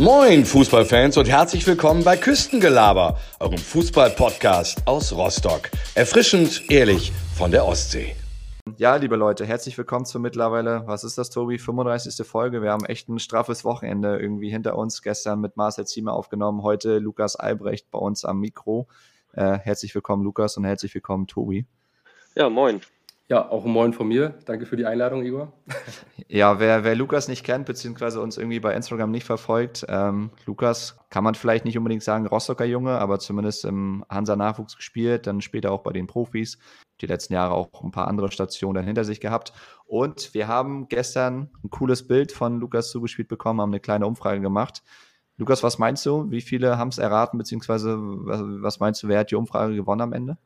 Moin Fußballfans und herzlich willkommen bei Küstengelaber, eurem Fußballpodcast aus Rostock. Erfrischend, ehrlich von der Ostsee. Ja, liebe Leute, herzlich willkommen zur mittlerweile, was ist das, Tobi, 35. Folge. Wir haben echt ein straffes Wochenende irgendwie hinter uns. Gestern mit Marcel Ziemer aufgenommen, heute Lukas Albrecht bei uns am Mikro. Äh, herzlich willkommen, Lukas, und herzlich willkommen, Tobi. Ja, moin. Ja, auch ein Moin von mir. Danke für die Einladung, Igor. Ja, wer, wer Lukas nicht kennt, beziehungsweise uns irgendwie bei Instagram nicht verfolgt, ähm, Lukas kann man vielleicht nicht unbedingt sagen Rostocker Junge, aber zumindest im Hansa-Nachwuchs gespielt, dann später auch bei den Profis. Die letzten Jahre auch ein paar andere Stationen dann hinter sich gehabt. Und wir haben gestern ein cooles Bild von Lukas zugespielt bekommen, haben eine kleine Umfrage gemacht. Lukas, was meinst du? Wie viele haben es erraten, beziehungsweise was, was meinst du, wer hat die Umfrage gewonnen am Ende?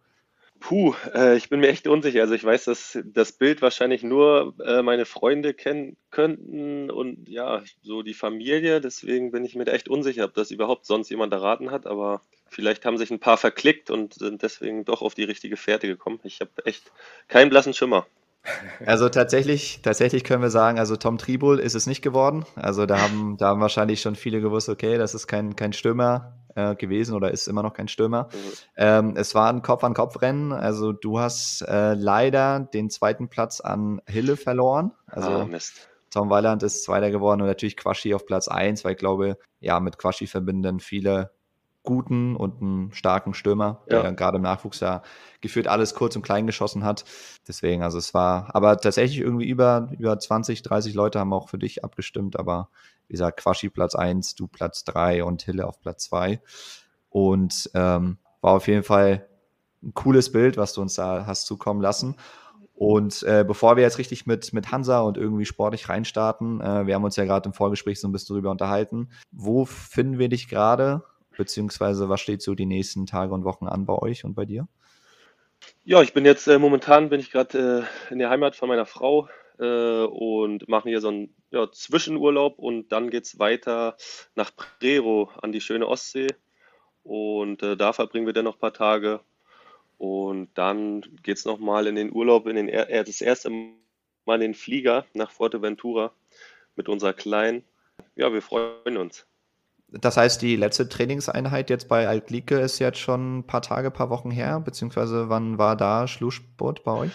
Puh, äh, ich bin mir echt unsicher. Also ich weiß, dass das Bild wahrscheinlich nur äh, meine Freunde kennen könnten und ja, so die Familie. Deswegen bin ich mir echt unsicher, ob das überhaupt sonst jemand erraten hat. Aber vielleicht haben sich ein paar verklickt und sind deswegen doch auf die richtige Fährte gekommen. Ich habe echt keinen blassen Schimmer. Also tatsächlich, tatsächlich können wir sagen, also Tom Tribul ist es nicht geworden. Also da haben, da haben wahrscheinlich schon viele gewusst, okay, das ist kein, kein Stürmer äh, gewesen oder ist immer noch kein Stürmer. Mhm. Ähm, es war ein Kopf-an-Kopf-Rennen. Also du hast äh, leider den zweiten Platz an Hille verloren. Also ah, Mist. Tom Weiland ist Zweiter geworden und natürlich Quaschi auf Platz 1, weil ich glaube, ja, mit Quaschi verbinden viele guten und einen starken Stürmer, ja. der gerade im Nachwuchs ja geführt alles kurz und klein geschossen hat. Deswegen, also es war, aber tatsächlich irgendwie über, über 20, 30 Leute haben auch für dich abgestimmt, aber wie gesagt, Quaschi Platz 1, du Platz 3 und Hille auf Platz 2. Und ähm, war auf jeden Fall ein cooles Bild, was du uns da hast zukommen lassen. Und äh, bevor wir jetzt richtig mit, mit Hansa und irgendwie sportlich reinstarten, äh, wir haben uns ja gerade im Vorgespräch so ein bisschen drüber unterhalten. Wo finden wir dich gerade? Beziehungsweise was steht so die nächsten Tage und Wochen an bei euch und bei dir? Ja, ich bin jetzt äh, momentan bin ich gerade äh, in der Heimat von meiner Frau äh, und machen hier so einen ja, Zwischenurlaub und dann geht es weiter nach Prero an die schöne Ostsee und äh, da verbringen wir dann noch ein paar Tage und dann geht es nochmal in den Urlaub, in den äh, das erste Mal in den Flieger nach Fuerteventura mit unserer Kleinen. Ja, wir freuen uns. Das heißt, die letzte Trainingseinheit jetzt bei Altlike ist jetzt schon ein paar Tage, paar Wochen her, beziehungsweise wann war da Schlusssport bei euch?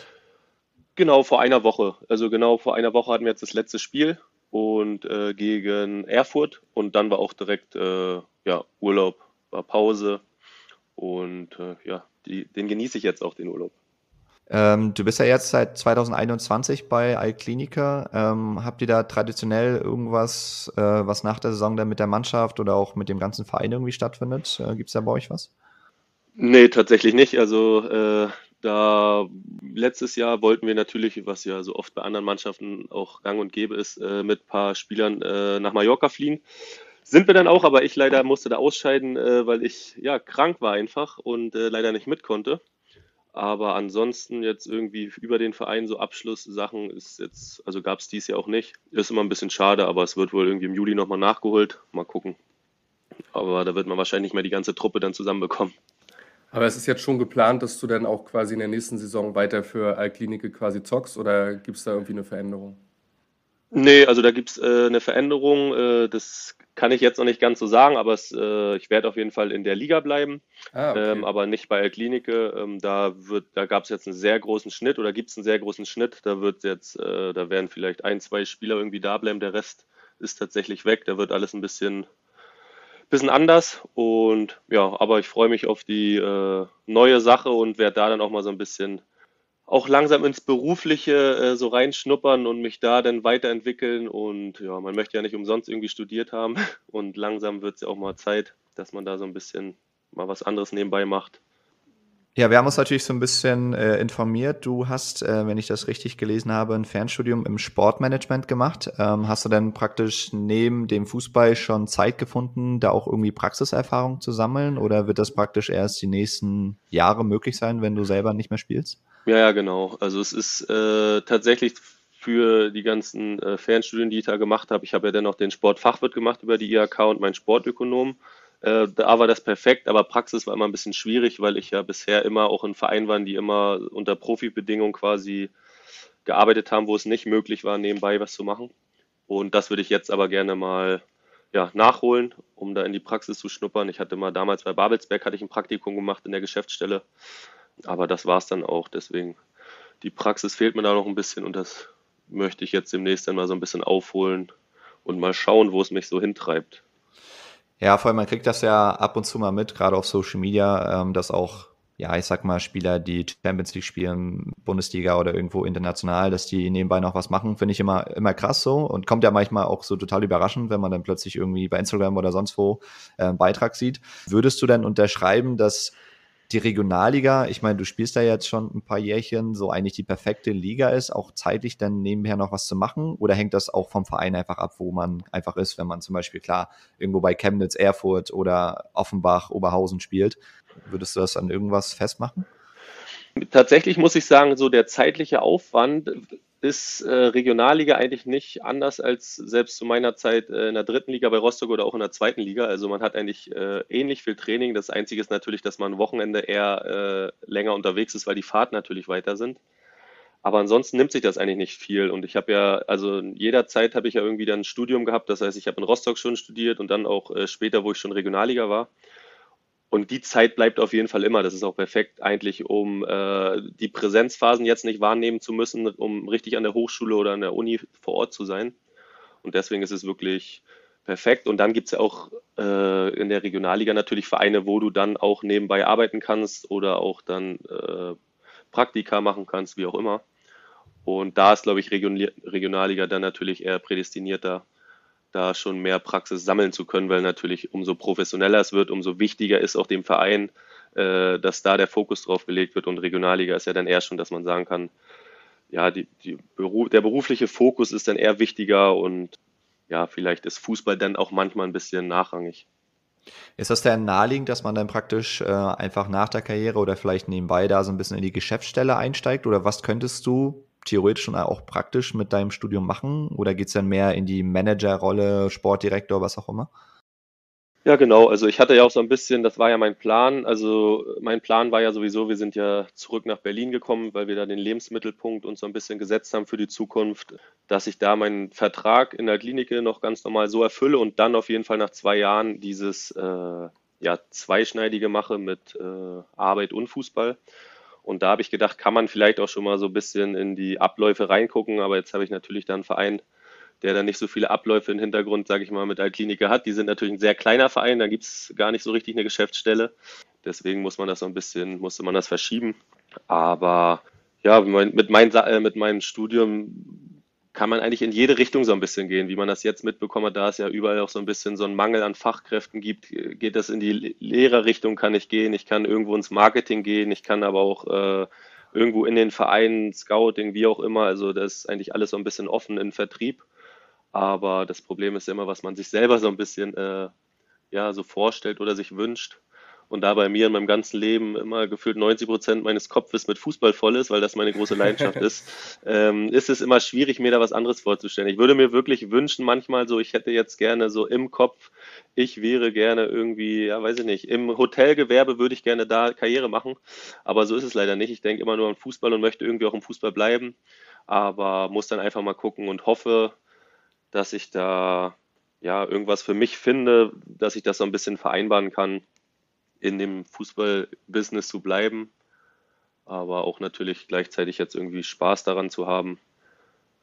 Genau, vor einer Woche. Also genau vor einer Woche hatten wir jetzt das letzte Spiel und äh, gegen Erfurt und dann war auch direkt äh, ja, Urlaub, war Pause und äh, ja, die, den genieße ich jetzt auch, den Urlaub. Ähm, du bist ja jetzt seit 2021 bei Alklinika. Ähm, habt ihr da traditionell irgendwas, äh, was nach der Saison dann mit der Mannschaft oder auch mit dem ganzen Verein irgendwie stattfindet? Äh, Gibt es da bei euch was? Nee, tatsächlich nicht. Also äh, da letztes Jahr wollten wir natürlich, was ja so oft bei anderen Mannschaften auch gang und gäbe ist, äh, mit ein paar Spielern äh, nach Mallorca fliehen. Sind wir dann auch, aber ich leider musste da ausscheiden, äh, weil ich ja krank war einfach und leider nicht mit konnte. Aber ansonsten jetzt irgendwie über den Verein so Abschlusssachen ist jetzt, also gab es dies ja auch nicht. Ist immer ein bisschen schade, aber es wird wohl irgendwie im Juli nochmal nachgeholt. Mal gucken. Aber da wird man wahrscheinlich nicht mehr die ganze Truppe dann zusammenbekommen. Aber es ist jetzt schon geplant, dass du dann auch quasi in der nächsten Saison weiter für Alklinike quasi zockst oder gibt es da irgendwie eine Veränderung? Nee, also da gibt es äh, eine Veränderung. Äh, das kann ich jetzt noch nicht ganz so sagen, aber es, äh, ich werde auf jeden Fall in der Liga bleiben, ah, okay. ähm, aber nicht bei Klinike. Ähm, da da gab es jetzt einen sehr großen Schnitt oder gibt es einen sehr großen Schnitt. Da wird jetzt, äh, da werden vielleicht ein, zwei Spieler irgendwie da bleiben. Der Rest ist tatsächlich weg. Da wird alles ein bisschen, bisschen anders. Und ja, aber ich freue mich auf die äh, neue Sache und werde da dann auch mal so ein bisschen auch langsam ins Berufliche äh, so reinschnuppern und mich da dann weiterentwickeln. Und ja, man möchte ja nicht umsonst irgendwie studiert haben. Und langsam wird es ja auch mal Zeit, dass man da so ein bisschen mal was anderes nebenbei macht. Ja, wir haben uns natürlich so ein bisschen äh, informiert. Du hast, äh, wenn ich das richtig gelesen habe, ein Fernstudium im Sportmanagement gemacht. Ähm, hast du denn praktisch neben dem Fußball schon Zeit gefunden, da auch irgendwie Praxiserfahrung zu sammeln? Oder wird das praktisch erst die nächsten Jahre möglich sein, wenn du selber nicht mehr spielst? Ja, ja, genau. Also es ist äh, tatsächlich für die ganzen äh, Fernstudien, die ich da gemacht habe. Ich habe ja dann noch den Sportfachwirt gemacht über die IHK und meinen Sportökonom. Äh, da war das perfekt, aber Praxis war immer ein bisschen schwierig, weil ich ja bisher immer auch in Vereinen war, die immer unter Profibedingungen quasi gearbeitet haben, wo es nicht möglich war, nebenbei was zu machen. Und das würde ich jetzt aber gerne mal ja, nachholen, um da in die Praxis zu schnuppern. Ich hatte mal damals bei Babelsberg hatte ich ein Praktikum gemacht in der Geschäftsstelle, aber das war es dann auch. Deswegen die Praxis fehlt mir da noch ein bisschen und das möchte ich jetzt demnächst dann mal so ein bisschen aufholen und mal schauen, wo es mich so hintreibt. Ja, vor allem man kriegt das ja ab und zu mal mit, gerade auf Social Media, ähm, dass auch ja, ich sag mal, Spieler, die Champions League spielen, Bundesliga oder irgendwo international, dass die nebenbei noch was machen, finde ich immer, immer krass so und kommt ja manchmal auch so total überraschend, wenn man dann plötzlich irgendwie bei Instagram oder sonst wo äh, einen Beitrag sieht. Würdest du denn unterschreiben, dass die Regionalliga, ich meine, du spielst da jetzt schon ein paar Jährchen, so eigentlich die perfekte Liga ist, auch zeitlich dann nebenher noch was zu machen? Oder hängt das auch vom Verein einfach ab, wo man einfach ist, wenn man zum Beispiel, klar, irgendwo bei Chemnitz, Erfurt oder Offenbach, Oberhausen spielt? Würdest du das an irgendwas festmachen? Tatsächlich muss ich sagen, so der zeitliche Aufwand ist äh, Regionalliga eigentlich nicht anders als selbst zu meiner Zeit äh, in der dritten Liga bei Rostock oder auch in der zweiten Liga. Also man hat eigentlich äh, ähnlich viel Training. Das Einzige ist natürlich, dass man am Wochenende eher äh, länger unterwegs ist, weil die Fahrten natürlich weiter sind. Aber ansonsten nimmt sich das eigentlich nicht viel. Und ich habe ja, also jederzeit habe ich ja irgendwie dann ein Studium gehabt. Das heißt, ich habe in Rostock schon studiert und dann auch äh, später, wo ich schon Regionalliga war. Und die Zeit bleibt auf jeden Fall immer. Das ist auch perfekt eigentlich, um äh, die Präsenzphasen jetzt nicht wahrnehmen zu müssen, um richtig an der Hochschule oder an der Uni vor Ort zu sein. Und deswegen ist es wirklich perfekt. Und dann gibt es ja auch äh, in der Regionalliga natürlich Vereine, wo du dann auch nebenbei arbeiten kannst oder auch dann äh, Praktika machen kannst, wie auch immer. Und da ist, glaube ich, Region Regionalliga dann natürlich eher prädestinierter da schon mehr Praxis sammeln zu können, weil natürlich umso professioneller es wird, umso wichtiger ist auch dem Verein, äh, dass da der Fokus drauf gelegt wird. Und Regionalliga ist ja dann eher schon, dass man sagen kann, ja, die, die Beruf, der berufliche Fokus ist dann eher wichtiger und ja, vielleicht ist Fußball dann auch manchmal ein bisschen nachrangig. Ist das denn naheliegend, dass man dann praktisch äh, einfach nach der Karriere oder vielleicht nebenbei da so ein bisschen in die Geschäftsstelle einsteigt? Oder was könntest du theoretisch und auch praktisch mit deinem Studium machen? Oder geht es dann mehr in die Managerrolle, Sportdirektor, was auch immer? Ja, genau. Also ich hatte ja auch so ein bisschen, das war ja mein Plan. Also mein Plan war ja sowieso, wir sind ja zurück nach Berlin gekommen, weil wir da den Lebensmittelpunkt uns so ein bisschen gesetzt haben für die Zukunft, dass ich da meinen Vertrag in der Klinik noch ganz normal so erfülle und dann auf jeden Fall nach zwei Jahren dieses äh, ja, zweischneidige mache mit äh, Arbeit und Fußball. Und da habe ich gedacht, kann man vielleicht auch schon mal so ein bisschen in die Abläufe reingucken. Aber jetzt habe ich natürlich da einen Verein, der dann nicht so viele Abläufe im Hintergrund, sage ich mal, mit Altklinike hat. Die sind natürlich ein sehr kleiner Verein, da gibt es gar nicht so richtig eine Geschäftsstelle. Deswegen muss man das so ein bisschen, musste man das verschieben. Aber ja, mit, mein, äh, mit meinem Studium kann man eigentlich in jede Richtung so ein bisschen gehen, wie man das jetzt mitbekommen hat, da es ja überall auch so ein bisschen so einen Mangel an Fachkräften gibt, geht das in die Lehrerrichtung, kann ich gehen, ich kann irgendwo ins Marketing gehen, ich kann aber auch äh, irgendwo in den Vereinen, Scouting, wie auch immer, also das ist eigentlich alles so ein bisschen offen in Vertrieb, aber das Problem ist immer, was man sich selber so ein bisschen äh, ja, so vorstellt oder sich wünscht und da bei mir in meinem ganzen Leben immer gefühlt 90 Prozent meines Kopfes mit Fußball voll ist, weil das meine große Leidenschaft ist, ähm, ist es immer schwierig, mir da was anderes vorzustellen. Ich würde mir wirklich wünschen, manchmal so, ich hätte jetzt gerne so im Kopf, ich wäre gerne irgendwie, ja, weiß ich nicht, im Hotelgewerbe würde ich gerne da Karriere machen, aber so ist es leider nicht. Ich denke immer nur an Fußball und möchte irgendwie auch im Fußball bleiben, aber muss dann einfach mal gucken und hoffe, dass ich da ja irgendwas für mich finde, dass ich das so ein bisschen vereinbaren kann in dem Fußballbusiness zu bleiben, aber auch natürlich gleichzeitig jetzt irgendwie Spaß daran zu haben.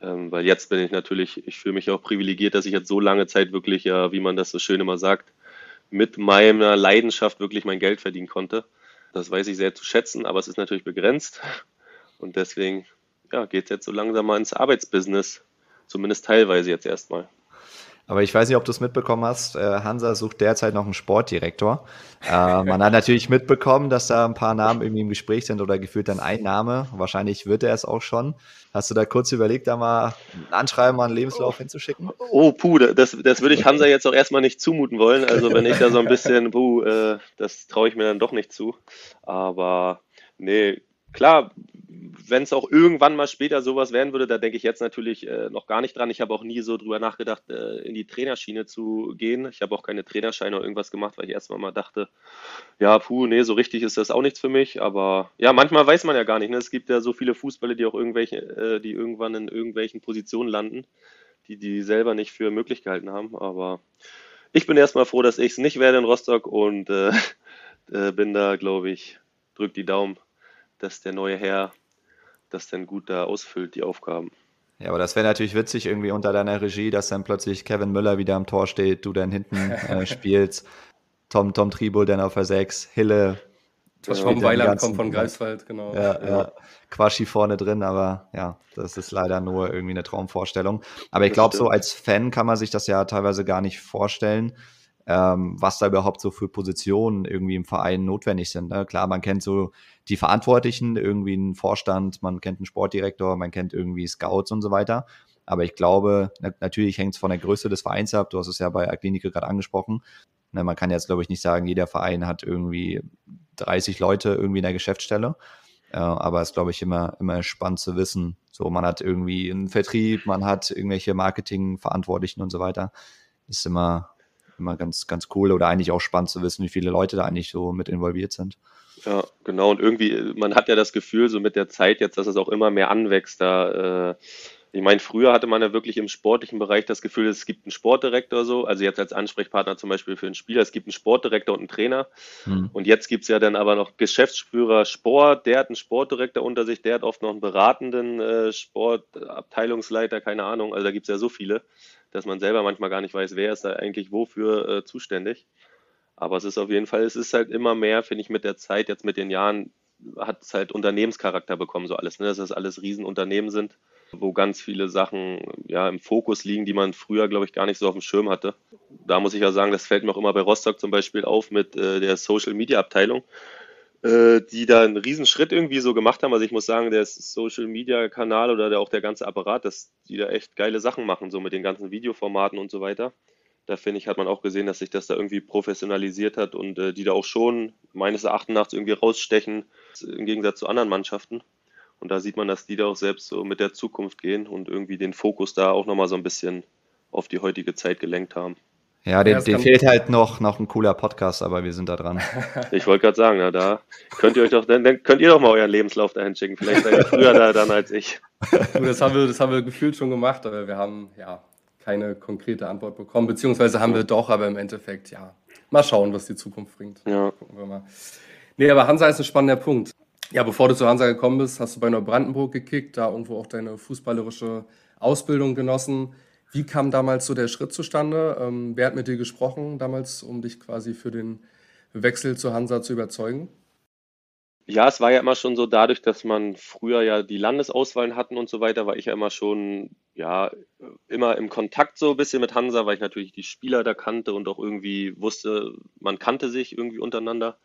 Ähm, weil jetzt bin ich natürlich, ich fühle mich auch privilegiert, dass ich jetzt so lange Zeit wirklich, ja, wie man das so schön immer sagt, mit meiner Leidenschaft wirklich mein Geld verdienen konnte. Das weiß ich sehr zu schätzen, aber es ist natürlich begrenzt. Und deswegen ja, geht es jetzt so langsam mal ins Arbeitsbusiness, zumindest teilweise jetzt erstmal. Aber ich weiß nicht, ob du es mitbekommen hast. Äh, Hansa sucht derzeit noch einen Sportdirektor. Äh, man hat natürlich mitbekommen, dass da ein paar Namen irgendwie im Gespräch sind oder gefühlt dann ein Name. Wahrscheinlich wird er es auch schon. Hast du da kurz überlegt, da mal ein Anschreiben, mal einen Lebenslauf hinzuschicken? Oh, puh, das, das würde ich Hansa jetzt auch erstmal nicht zumuten wollen. Also wenn ich da so ein bisschen, puh, äh, das traue ich mir dann doch nicht zu. Aber nee, klar, wenn es auch irgendwann mal später sowas werden würde, da denke ich jetzt natürlich äh, noch gar nicht dran. Ich habe auch nie so drüber nachgedacht, äh, in die Trainerschiene zu gehen. Ich habe auch keine Trainerscheine oder irgendwas gemacht, weil ich erstmal mal dachte, ja, puh, nee, so richtig ist das auch nichts für mich. Aber ja, manchmal weiß man ja gar nicht. Ne? Es gibt ja so viele Fußballer, die auch irgendwelche, äh, die irgendwann in irgendwelchen Positionen landen, die die selber nicht für möglich gehalten haben. Aber ich bin erstmal froh, dass ich es nicht werde in Rostock und äh, äh, bin da, glaube ich, drück die Daumen, dass der neue Herr das dann gut da ausfüllt, die Aufgaben. Ja, aber das wäre natürlich witzig irgendwie unter deiner Regie, dass dann plötzlich Kevin Müller wieder am Tor steht, du dann hinten äh, spielst, Tom, Tom Tribul dann auf der 6, Hille. Tom Weiland kommt von Greifswald, genau. Ja, ja. ja, Quaschi vorne drin, aber ja, das ist leider nur irgendwie eine Traumvorstellung. Aber ich glaube, so als Fan kann man sich das ja teilweise gar nicht vorstellen, ähm, was da überhaupt so für Positionen irgendwie im Verein notwendig sind. Ne? Klar, man kennt so die Verantwortlichen, irgendwie einen Vorstand, man kennt einen Sportdirektor, man kennt irgendwie Scouts und so weiter. Aber ich glaube, na natürlich hängt es von der Größe des Vereins ab. Du hast es ja bei Aklinike gerade angesprochen. Ne, man kann jetzt, glaube ich, nicht sagen, jeder Verein hat irgendwie 30 Leute irgendwie in der Geschäftsstelle. Äh, aber es ist, glaube ich, immer, immer spannend zu wissen. So, man hat irgendwie einen Vertrieb, man hat irgendwelche Marketingverantwortlichen und so weiter. Ist immer, immer ganz, ganz cool oder eigentlich auch spannend zu wissen, wie viele Leute da eigentlich so mit involviert sind. Ja, genau. Und irgendwie, man hat ja das Gefühl, so mit der Zeit jetzt, dass es auch immer mehr anwächst. Da, äh, ich meine, früher hatte man ja wirklich im sportlichen Bereich das Gefühl, es gibt einen Sportdirektor so, also jetzt als Ansprechpartner zum Beispiel für einen Spieler, es gibt einen Sportdirektor und einen Trainer. Hm. Und jetzt gibt es ja dann aber noch Geschäftsführer Sport, der hat einen Sportdirektor unter sich, der hat oft noch einen beratenden äh, Sportabteilungsleiter, keine Ahnung. Also da gibt es ja so viele dass man selber manchmal gar nicht weiß, wer ist da eigentlich wofür äh, zuständig. Aber es ist auf jeden Fall, es ist halt immer mehr, finde ich, mit der Zeit, jetzt mit den Jahren, hat es halt Unternehmenscharakter bekommen, so alles, ne? dass das alles Riesenunternehmen sind, wo ganz viele Sachen ja im Fokus liegen, die man früher, glaube ich, gar nicht so auf dem Schirm hatte. Da muss ich ja sagen, das fällt mir auch immer bei Rostock zum Beispiel auf mit äh, der Social Media Abteilung äh, die da einen riesen Schritt irgendwie so gemacht haben. Also ich muss sagen, der Social Media Kanal oder der, auch der ganze Apparat, dass die da echt geile Sachen machen, so mit den ganzen Videoformaten und so weiter. Da finde ich, hat man auch gesehen, dass sich das da irgendwie professionalisiert hat und äh, die da auch schon meines Erachtens irgendwie rausstechen, im Gegensatz zu anderen Mannschaften. Und da sieht man, dass die da auch selbst so mit der Zukunft gehen und irgendwie den Fokus da auch nochmal so ein bisschen auf die heutige Zeit gelenkt haben. Ja, dem, dem fehlt halt noch, noch ein cooler Podcast, aber wir sind da dran. Ich wollte gerade sagen, na, da könnt ihr euch doch, dann, dann, könnt ihr doch mal euren Lebenslauf dahin schicken. Vielleicht seid ihr früher da dann als ich. das, haben wir, das haben wir gefühlt schon gemacht, aber wir haben ja keine konkrete Antwort bekommen, beziehungsweise haben wir doch, aber im Endeffekt, ja, mal schauen, was die Zukunft bringt. Ja. Gucken wir mal. Nee, aber Hansa ist ein spannender Punkt. Ja, bevor du zu Hansa gekommen bist, hast du bei Neubrandenburg gekickt, da irgendwo auch deine fußballerische Ausbildung genossen. Wie kam damals so der Schritt zustande? Ähm, wer hat mit dir gesprochen damals, um dich quasi für den Wechsel zu Hansa zu überzeugen? Ja, es war ja immer schon so dadurch, dass man früher ja die Landesauswahlen hatten und so weiter, war ich ja immer schon, ja, immer im Kontakt so ein bisschen mit Hansa, weil ich natürlich die Spieler da kannte und auch irgendwie wusste, man kannte sich irgendwie untereinander,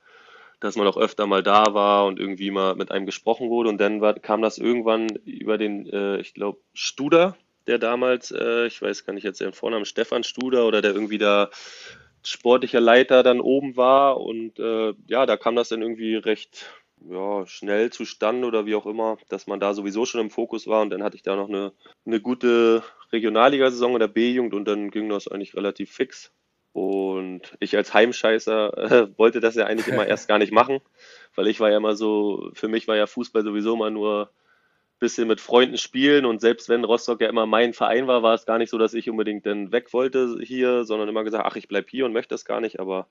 dass man auch öfter mal da war und irgendwie mal mit einem gesprochen wurde. Und dann war, kam das irgendwann über den, äh, ich glaube, Studer, der damals, äh, ich weiß gar nicht jetzt den Vornamen, Stefan Studer oder der irgendwie da sportlicher Leiter dann oben war. Und äh, ja, da kam das dann irgendwie recht ja, schnell zustande oder wie auch immer, dass man da sowieso schon im Fokus war. Und dann hatte ich da noch eine, eine gute Regionalligasaison in der B-Jugend und dann ging das eigentlich relativ fix. Und ich als Heimscheißer äh, wollte das ja eigentlich immer erst gar nicht machen, weil ich war ja immer so, für mich war ja Fußball sowieso mal nur bisschen mit Freunden spielen und selbst wenn Rostock ja immer mein Verein war, war es gar nicht so, dass ich unbedingt dann weg wollte hier, sondern immer gesagt, ach, ich bleibe hier und möchte das gar nicht, aber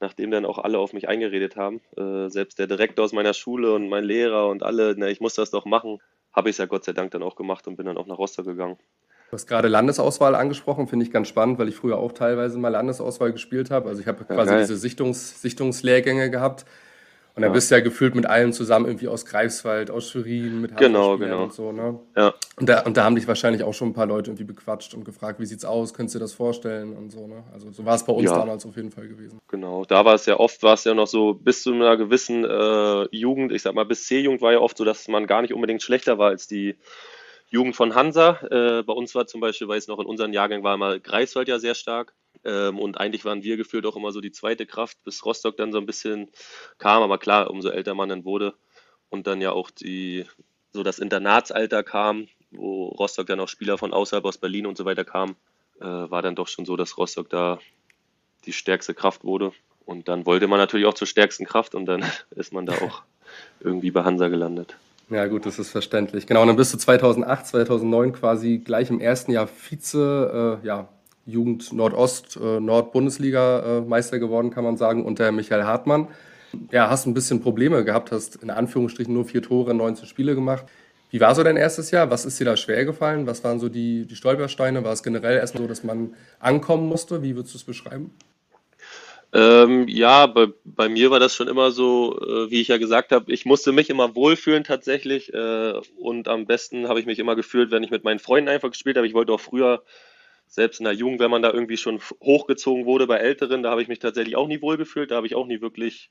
nachdem dann auch alle auf mich eingeredet haben, äh, selbst der Direktor aus meiner Schule und mein Lehrer und alle, na, ich muss das doch machen, habe ich es ja Gott sei Dank dann auch gemacht und bin dann auch nach Rostock gegangen. Du hast gerade Landesauswahl angesprochen, finde ich ganz spannend, weil ich früher auch teilweise mal Landesauswahl gespielt habe. Also ich habe quasi ja, diese Sichtungs Sichtungslehrgänge gehabt und dann ja. bist du ja gefühlt mit allen zusammen irgendwie aus Greifswald, aus Schwerin, mit genau, genau. und so, ne? Ja. Und da, und da haben dich wahrscheinlich auch schon ein paar Leute irgendwie bequatscht und gefragt, wie sieht's aus, könntest du dir das vorstellen und so, ne? Also so war es bei uns ja. damals auf jeden Fall gewesen. Genau, da war es ja oft, war es ja noch so, bis zu einer gewissen äh, Jugend, ich sag mal, bis C-Jugend war ja oft so, dass man gar nicht unbedingt schlechter war als die Jugend von Hansa. Äh, bei uns war zum Beispiel, weil es noch in unseren Jahrgängen war, mal Greifswald ja sehr stark. Ähm, und eigentlich waren wir gefühlt auch immer so die zweite Kraft, bis Rostock dann so ein bisschen kam. Aber klar, umso älter man dann wurde und dann ja auch die, so das Internatsalter kam, wo Rostock dann auch Spieler von außerhalb aus Berlin und so weiter kamen, äh, war dann doch schon so, dass Rostock da die stärkste Kraft wurde. Und dann wollte man natürlich auch zur stärksten Kraft und dann ist man da auch irgendwie bei Hansa gelandet. Ja, gut, das ist verständlich. Genau, und dann bist du 2008, 2009 quasi gleich im ersten Jahr Vize, äh, ja, Jugend Nordost, äh, Nord-Bundesliga-Meister äh, geworden, kann man sagen, unter Michael Hartmann. Ja, hast ein bisschen Probleme gehabt, hast in Anführungsstrichen nur vier Tore, 19 Spiele gemacht. Wie war so dein erstes Jahr? Was ist dir da schwer gefallen? Was waren so die, die Stolpersteine? War es generell erstmal so, dass man ankommen musste? Wie würdest du es beschreiben? Ähm, ja, bei, bei, mir war das schon immer so, äh, wie ich ja gesagt habe, ich musste mich immer wohlfühlen tatsächlich. Äh, und am besten habe ich mich immer gefühlt, wenn ich mit meinen Freunden einfach gespielt habe. Ich wollte auch früher, selbst in der Jugend, wenn man da irgendwie schon hochgezogen wurde bei Älteren, da habe ich mich tatsächlich auch nie wohl gefühlt. Da habe ich auch nie wirklich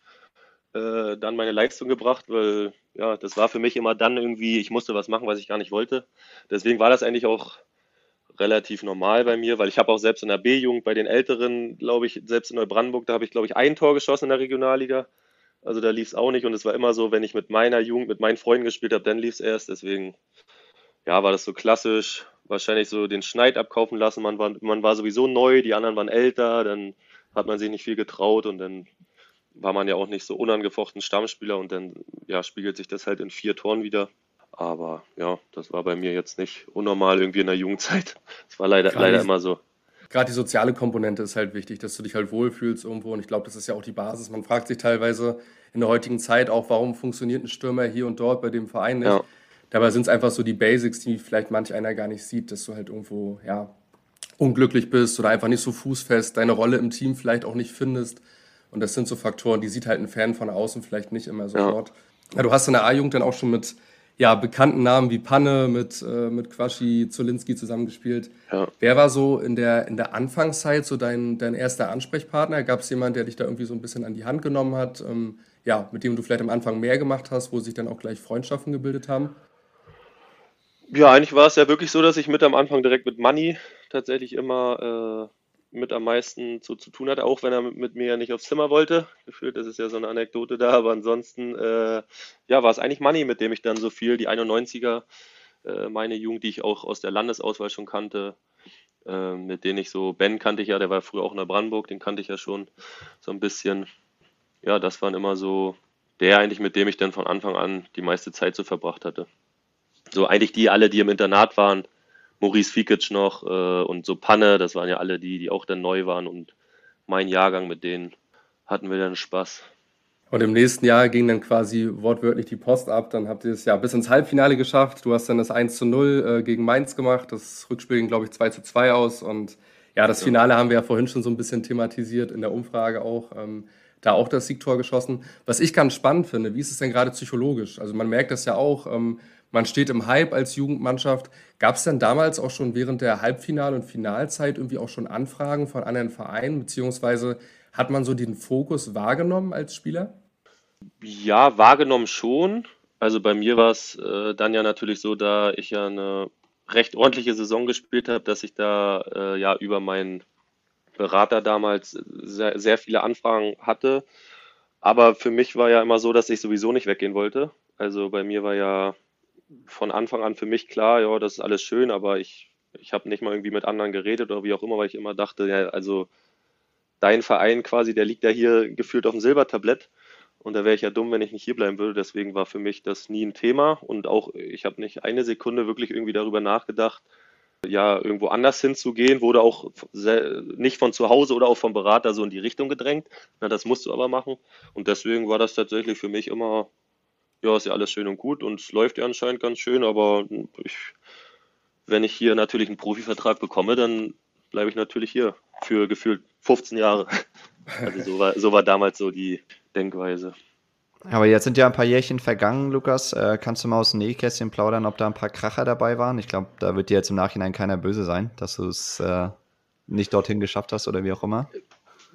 äh, dann meine Leistung gebracht, weil ja, das war für mich immer dann irgendwie, ich musste was machen, was ich gar nicht wollte. Deswegen war das eigentlich auch relativ normal bei mir, weil ich habe auch selbst in der B-Jugend bei den Älteren, glaube ich, selbst in Neubrandenburg, da habe ich, glaube ich, ein Tor geschossen in der Regionalliga. Also da lief es auch nicht und es war immer so, wenn ich mit meiner Jugend, mit meinen Freunden gespielt habe, dann lief es erst. Deswegen, ja, war das so klassisch. Wahrscheinlich so den Schneid abkaufen lassen. Man war, man war sowieso neu, die anderen waren älter, dann hat man sich nicht viel getraut und dann war man ja auch nicht so unangefochten Stammspieler und dann ja, spiegelt sich das halt in vier Toren wieder. Aber ja, das war bei mir jetzt nicht unnormal irgendwie in der Jugendzeit. Das war leider, leider immer so. Gerade die soziale Komponente ist halt wichtig, dass du dich halt wohlfühlst irgendwo. Und ich glaube, das ist ja auch die Basis. Man fragt sich teilweise in der heutigen Zeit auch, warum funktioniert ein Stürmer hier und dort bei dem Verein nicht. Ja. Dabei sind es einfach so die Basics, die vielleicht manch einer gar nicht sieht, dass du halt irgendwo ja, unglücklich bist oder einfach nicht so fußfest, deine Rolle im Team vielleicht auch nicht findest. Und das sind so Faktoren, die sieht halt ein Fan von außen vielleicht nicht immer sofort. Ja. Ja, du hast in der A-Jugend dann auch schon mit ja, bekannten Namen wie Panne, mit, äh, mit Quaschi, Zolinski zusammengespielt. Ja. Wer war so in der, in der Anfangszeit so dein, dein erster Ansprechpartner? Gab es jemanden, der dich da irgendwie so ein bisschen an die Hand genommen hat, ähm, ja, mit dem du vielleicht am Anfang mehr gemacht hast, wo sich dann auch gleich Freundschaften gebildet haben? Ja, eigentlich war es ja wirklich so, dass ich mit am Anfang direkt mit Money tatsächlich immer äh, mit am meisten zu, zu tun hatte, auch wenn er mit, mir ja nicht aufs Zimmer wollte. Gefühlt, das ist ja so eine Anekdote da, aber ansonsten äh, ja, war es eigentlich Money, mit dem ich dann so viel, die 91er, äh, meine Jugend, die ich auch aus der Landesauswahl schon kannte, äh, mit denen ich so, Ben kannte ich ja, der war früher auch in der Brandenburg, den kannte ich ja schon so ein bisschen. Ja, das waren immer so der eigentlich, mit dem ich dann von Anfang an die meiste Zeit so verbracht hatte. So eigentlich die alle, die im Internat waren, Maurice Fikic noch äh, und so Panne, das waren ja alle die, die auch dann neu waren und mein Jahrgang mit denen hatten wir dann Spaß. Und im nächsten Jahr ging dann quasi wortwörtlich die Post ab. Dann habt ihr es ja bis ins Halbfinale geschafft. Du hast dann das 1 zu 0 äh, gegen Mainz gemacht. Das Rückspiel ging, glaube ich, 2 zu 2 aus. Und ja, das Finale haben wir ja vorhin schon so ein bisschen thematisiert in der Umfrage auch. Ähm, da auch das Siegtor geschossen. Was ich ganz spannend finde, wie ist es denn gerade psychologisch? Also man merkt das ja auch. Ähm, man steht im Hype als Jugendmannschaft. Gab es denn damals auch schon während der Halbfinal- und Finalzeit irgendwie auch schon Anfragen von anderen Vereinen, beziehungsweise hat man so den Fokus wahrgenommen als Spieler? Ja, wahrgenommen schon. Also bei mir war es äh, dann ja natürlich so, da ich ja eine recht ordentliche Saison gespielt habe, dass ich da äh, ja über meinen Berater damals sehr, sehr viele Anfragen hatte. Aber für mich war ja immer so, dass ich sowieso nicht weggehen wollte. Also bei mir war ja von Anfang an für mich klar, ja, das ist alles schön, aber ich, ich habe nicht mal irgendwie mit anderen geredet oder wie auch immer, weil ich immer dachte, ja, also dein Verein quasi, der liegt ja hier gefühlt auf dem Silbertablett und da wäre ich ja dumm, wenn ich nicht hier bleiben würde. Deswegen war für mich das nie ein Thema und auch ich habe nicht eine Sekunde wirklich irgendwie darüber nachgedacht, ja, irgendwo anders hinzugehen, wurde auch nicht von zu Hause oder auch vom Berater so in die Richtung gedrängt. Na, das musst du aber machen. Und deswegen war das tatsächlich für mich immer ja, ist ja alles schön und gut und es läuft ja anscheinend ganz schön, aber ich, wenn ich hier natürlich einen Profivertrag bekomme, dann bleibe ich natürlich hier für gefühlt 15 Jahre. Also so war, so war damals so die Denkweise. Aber jetzt sind ja ein paar Jährchen vergangen, Lukas. Äh, kannst du mal aus dem Nähkästchen plaudern, ob da ein paar Kracher dabei waren? Ich glaube, da wird dir jetzt im Nachhinein keiner böse sein, dass du es äh, nicht dorthin geschafft hast oder wie auch immer.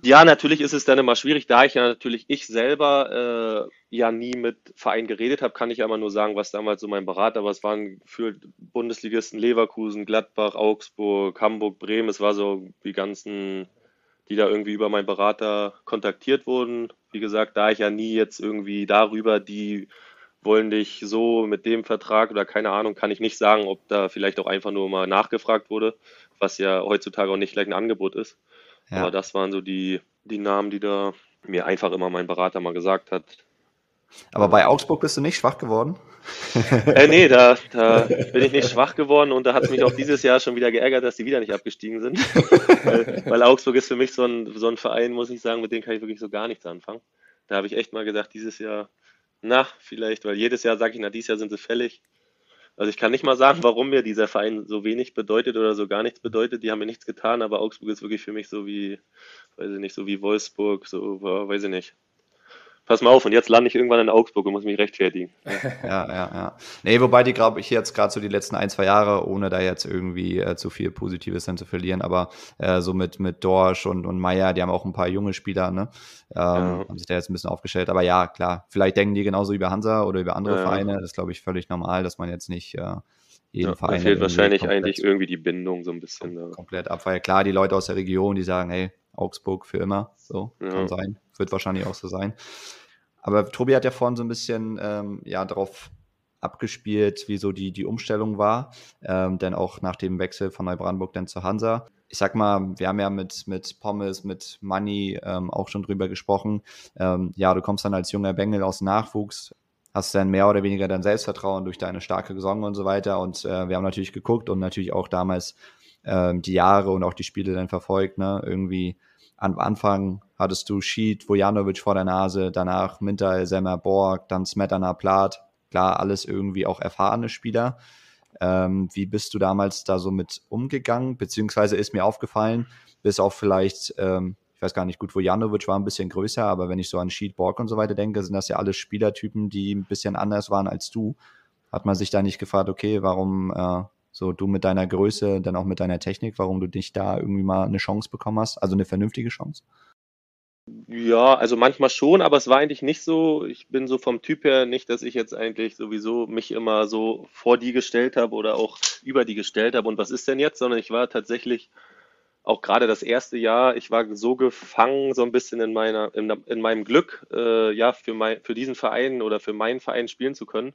Ja, natürlich ist es dann immer schwierig, da ich ja natürlich ich selber äh, ja nie mit Verein geredet habe, kann ich immer nur sagen, was damals so mein Berater war. Es waren für Bundesligisten Leverkusen, Gladbach, Augsburg, Hamburg, Bremen. Es war so die ganzen, die da irgendwie über meinen Berater kontaktiert wurden. Wie gesagt, da ich ja nie jetzt irgendwie darüber, die wollen dich so mit dem Vertrag oder keine Ahnung, kann ich nicht sagen, ob da vielleicht auch einfach nur mal nachgefragt wurde, was ja heutzutage auch nicht gleich ein Angebot ist. Ja. Aber das waren so die, die Namen, die da mir einfach immer mein Berater mal gesagt hat. Aber bei Augsburg bist du nicht schwach geworden? äh, nee, da, da bin ich nicht schwach geworden und da hat es mich auch dieses Jahr schon wieder geärgert, dass die wieder nicht abgestiegen sind. weil, weil, Augsburg ist für mich so ein, so ein Verein, muss ich sagen, mit dem kann ich wirklich so gar nichts anfangen. Da habe ich echt mal gedacht, dieses Jahr, na, vielleicht, weil jedes Jahr sage ich, na, dieses Jahr sind sie fällig. Also ich kann nicht mal sagen, warum mir dieser Verein so wenig bedeutet oder so gar nichts bedeutet. Die haben mir nichts getan, aber Augsburg ist wirklich für mich so wie, weiß ich nicht, so wie Wolfsburg, so, weiß ich nicht pass mal auf, und jetzt lande ich irgendwann in Augsburg und muss mich rechtfertigen. Ja, ja, ja. Nee, wobei die, glaube ich, jetzt gerade so die letzten ein, zwei Jahre, ohne da jetzt irgendwie äh, zu viel Positives dann zu verlieren, aber äh, so mit, mit Dorsch und, und Meier, die haben auch ein paar junge Spieler, ne? Ähm, ja. Haben sich da jetzt ein bisschen aufgestellt. Aber ja, klar, vielleicht denken die genauso über Hansa oder über andere ja. Vereine. Das ist, glaube ich, völlig normal, dass man jetzt nicht äh, jeden ja, Verein. Da fehlt wahrscheinlich eigentlich irgendwie die Bindung so ein bisschen. Komplett ab, weil klar, die Leute aus der Region, die sagen, hey, Augsburg für immer, so kann sein. Wird wahrscheinlich auch so sein. Aber Tobi hat ja vorhin so ein bisschen ähm, ja, darauf abgespielt, wie so die, die Umstellung war, ähm, denn auch nach dem Wechsel von Neubrandenburg dann zu Hansa. Ich sag mal, wir haben ja mit, mit Pommes, mit Money ähm, auch schon drüber gesprochen. Ähm, ja, du kommst dann als junger Bengel aus Nachwuchs, hast dann mehr oder weniger dein Selbstvertrauen durch deine starke Saison und so weiter. Und äh, wir haben natürlich geguckt und natürlich auch damals ähm, die Jahre und auch die Spiele dann verfolgt. Ne? Irgendwie am Anfang hattest du Schied, Vojanovic vor der Nase, danach Minter, Semmer, Borg, dann Smetana, Plat. Klar, alles irgendwie auch erfahrene Spieler. Ähm, wie bist du damals da so mit umgegangen? Beziehungsweise ist mir aufgefallen, bis auf vielleicht, ähm, ich weiß gar nicht, gut, Vojanovic war ein bisschen größer, aber wenn ich so an Schied, Borg und so weiter denke, sind das ja alle Spielertypen, die ein bisschen anders waren als du. Hat man sich da nicht gefragt, okay, warum äh, so, du mit deiner Größe, dann auch mit deiner Technik, warum du dich da irgendwie mal eine Chance bekommen hast, also eine vernünftige Chance? Ja, also manchmal schon, aber es war eigentlich nicht so. Ich bin so vom Typ her nicht, dass ich jetzt eigentlich sowieso mich immer so vor die gestellt habe oder auch über die gestellt habe und was ist denn jetzt, sondern ich war tatsächlich auch gerade das erste Jahr, ich war so gefangen so ein bisschen in meiner in, in meinem Glück, äh, ja für mein, für diesen Verein oder für meinen Verein spielen zu können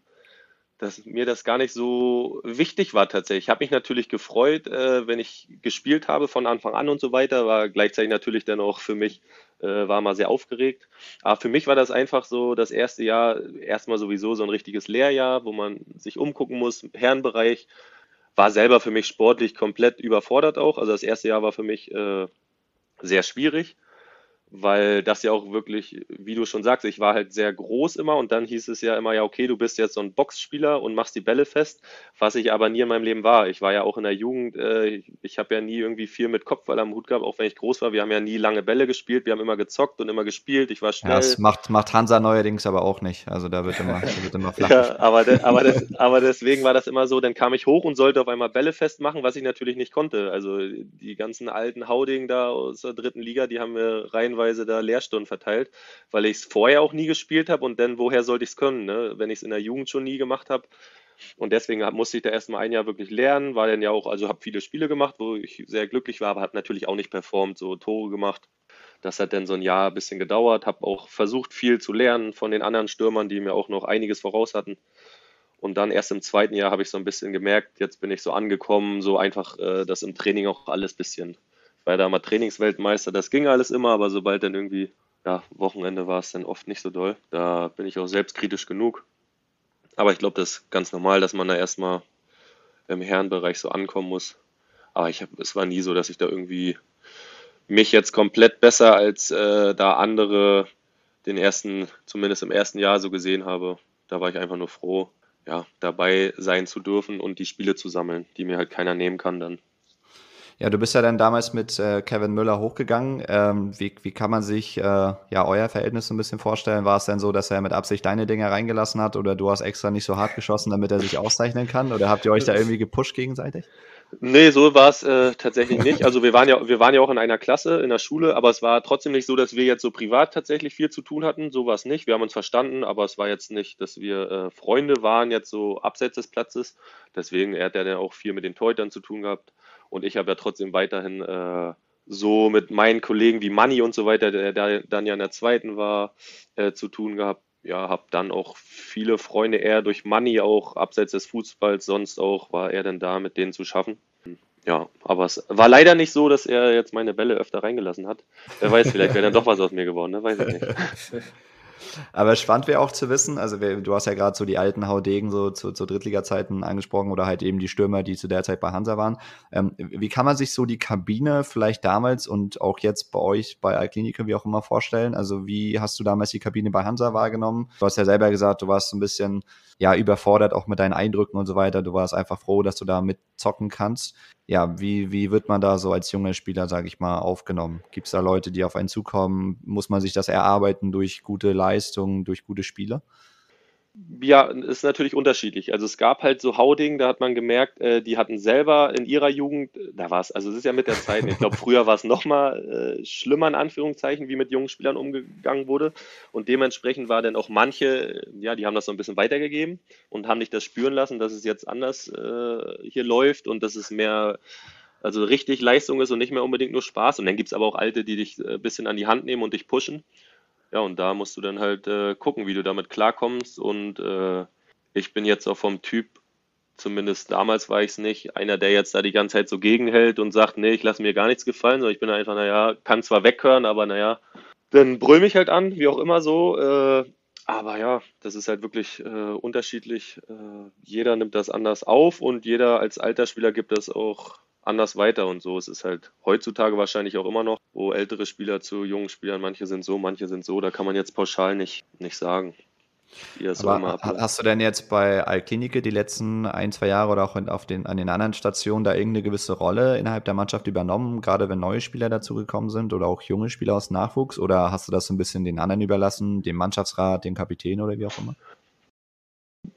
dass mir das gar nicht so wichtig war tatsächlich. Ich habe mich natürlich gefreut, äh, wenn ich gespielt habe von Anfang an und so weiter, war gleichzeitig natürlich dann auch für mich, äh, war mal sehr aufgeregt. Aber für mich war das einfach so das erste Jahr erstmal sowieso so ein richtiges Lehrjahr, wo man sich umgucken muss, Herrenbereich. War selber für mich sportlich komplett überfordert auch. Also das erste Jahr war für mich äh, sehr schwierig weil das ja auch wirklich, wie du schon sagst, ich war halt sehr groß immer und dann hieß es ja immer, ja, okay, du bist jetzt so ein Boxspieler und machst die Bälle fest, was ich aber nie in meinem Leben war. Ich war ja auch in der Jugend, äh, ich, ich habe ja nie irgendwie viel mit Kopfball am Hut gehabt, auch wenn ich groß war. Wir haben ja nie lange Bälle gespielt, wir haben immer gezockt und immer gespielt. Ich war schnell. Ja, das macht, macht Hansa neuerdings aber auch nicht. Also da wird immer, wird immer flach. ja, aber, de, aber, des, aber deswegen war das immer so, dann kam ich hoch und sollte auf einmal Bälle festmachen, was ich natürlich nicht konnte. Also die ganzen alten Hauding da aus der dritten Liga, die haben wir rein reihenweise da Lehrstunden verteilt, weil ich es vorher auch nie gespielt habe und dann woher sollte ich es können, ne? wenn ich es in der Jugend schon nie gemacht habe. Und deswegen musste ich da erstmal ein Jahr wirklich lernen, war dann ja auch, also habe viele Spiele gemacht, wo ich sehr glücklich war, aber habe natürlich auch nicht performt, so Tore gemacht. Das hat dann so ein Jahr ein bisschen gedauert, habe auch versucht, viel zu lernen von den anderen Stürmern, die mir auch noch einiges voraus hatten. Und dann erst im zweiten Jahr habe ich so ein bisschen gemerkt, jetzt bin ich so angekommen, so einfach, äh, dass im Training auch alles ein bisschen war da mal Trainingsweltmeister, das ging alles immer, aber sobald dann irgendwie, ja, Wochenende war es dann oft nicht so doll. Da bin ich auch selbstkritisch genug. Aber ich glaube, das ist ganz normal, dass man da erstmal im Herrenbereich so ankommen muss. Aber ich hab, es war nie so, dass ich da irgendwie mich jetzt komplett besser als äh, da andere den ersten, zumindest im ersten Jahr so gesehen habe. Da war ich einfach nur froh, ja, dabei sein zu dürfen und die Spiele zu sammeln, die mir halt keiner nehmen kann dann. Ja, du bist ja dann damals mit äh, Kevin Müller hochgegangen. Ähm, wie, wie kann man sich äh, ja euer Verhältnis so ein bisschen vorstellen? War es denn so, dass er mit Absicht deine Dinger reingelassen hat oder du hast extra nicht so hart geschossen, damit er sich auszeichnen kann? Oder habt ihr euch da irgendwie gepusht gegenseitig? Nee, so war es äh, tatsächlich nicht. Also wir waren ja, wir waren ja auch in einer Klasse in der Schule, aber es war trotzdem nicht so, dass wir jetzt so privat tatsächlich viel zu tun hatten. So war es nicht. Wir haben uns verstanden, aber es war jetzt nicht, dass wir äh, Freunde waren, jetzt so abseits des Platzes. Deswegen, er hat ja dann auch viel mit den Teutern zu tun gehabt. Und ich habe ja trotzdem weiterhin äh, so mit meinen Kollegen wie Manni und so weiter, der, der, dann ja in der zweiten war, äh, zu tun gehabt. Ja, habe dann auch viele Freunde eher durch Manni auch abseits des Fußballs, sonst auch war er dann da, mit denen zu schaffen. Ja, aber es war leider nicht so, dass er jetzt meine Bälle öfter reingelassen hat. Wer weiß, vielleicht wäre dann doch was aus mir geworden, ne? weiß ich nicht. Aber spannend wäre auch zu wissen, also du hast ja gerade so die alten Haudegen so zu, zu Drittliga-Zeiten angesprochen oder halt eben die Stürmer, die zu der Zeit bei Hansa waren. Ähm, wie kann man sich so die Kabine vielleicht damals und auch jetzt bei euch bei Alklinike, wie auch immer, vorstellen? Also wie hast du damals die Kabine bei Hansa wahrgenommen? Du hast ja selber gesagt, du warst ein bisschen ja überfordert auch mit deinen Eindrücken und so weiter. Du warst einfach froh, dass du da mitzocken kannst. Ja, wie, wie wird man da so als junger Spieler, sage ich mal, aufgenommen? Gibt es da Leute, die auf einen zukommen? Muss man sich das erarbeiten durch gute Leistungen, durch gute Spiele? Ja, ist natürlich unterschiedlich. Also es gab halt so Hauding, da hat man gemerkt, äh, die hatten selber in ihrer Jugend, da war es, also es ist ja mit der Zeit, ich glaube früher war es nochmal äh, schlimmer in Anführungszeichen, wie mit jungen Spielern umgegangen wurde. Und dementsprechend war dann auch manche, ja, die haben das so ein bisschen weitergegeben und haben nicht das spüren lassen, dass es jetzt anders äh, hier läuft und dass es mehr, also richtig Leistung ist und nicht mehr unbedingt nur Spaß. Und dann gibt es aber auch Alte, die dich ein äh, bisschen an die Hand nehmen und dich pushen. Ja, und da musst du dann halt äh, gucken, wie du damit klarkommst. Und äh, ich bin jetzt auch vom Typ, zumindest damals war ich es nicht, einer, der jetzt da die ganze Zeit so gegenhält und sagt, nee, ich lasse mir gar nichts gefallen, sondern ich bin einfach, naja, kann zwar weghören, aber naja, dann brüll mich halt an, wie auch immer so. Äh, aber ja, das ist halt wirklich äh, unterschiedlich. Äh, jeder nimmt das anders auf und jeder als Altersspieler gibt das auch anders weiter und so. Es ist halt heutzutage wahrscheinlich auch immer noch, wo ältere Spieler zu jungen Spielern, manche sind so, manche sind so, da kann man jetzt pauschal nicht, nicht sagen. Aber hast du denn jetzt bei Alklinike die letzten ein, zwei Jahre oder auch auf den, an den anderen Stationen da irgendeine gewisse Rolle innerhalb der Mannschaft übernommen, gerade wenn neue Spieler dazugekommen sind oder auch junge Spieler aus Nachwuchs? Oder hast du das so ein bisschen den anderen überlassen, dem Mannschaftsrat, dem Kapitän oder wie auch immer?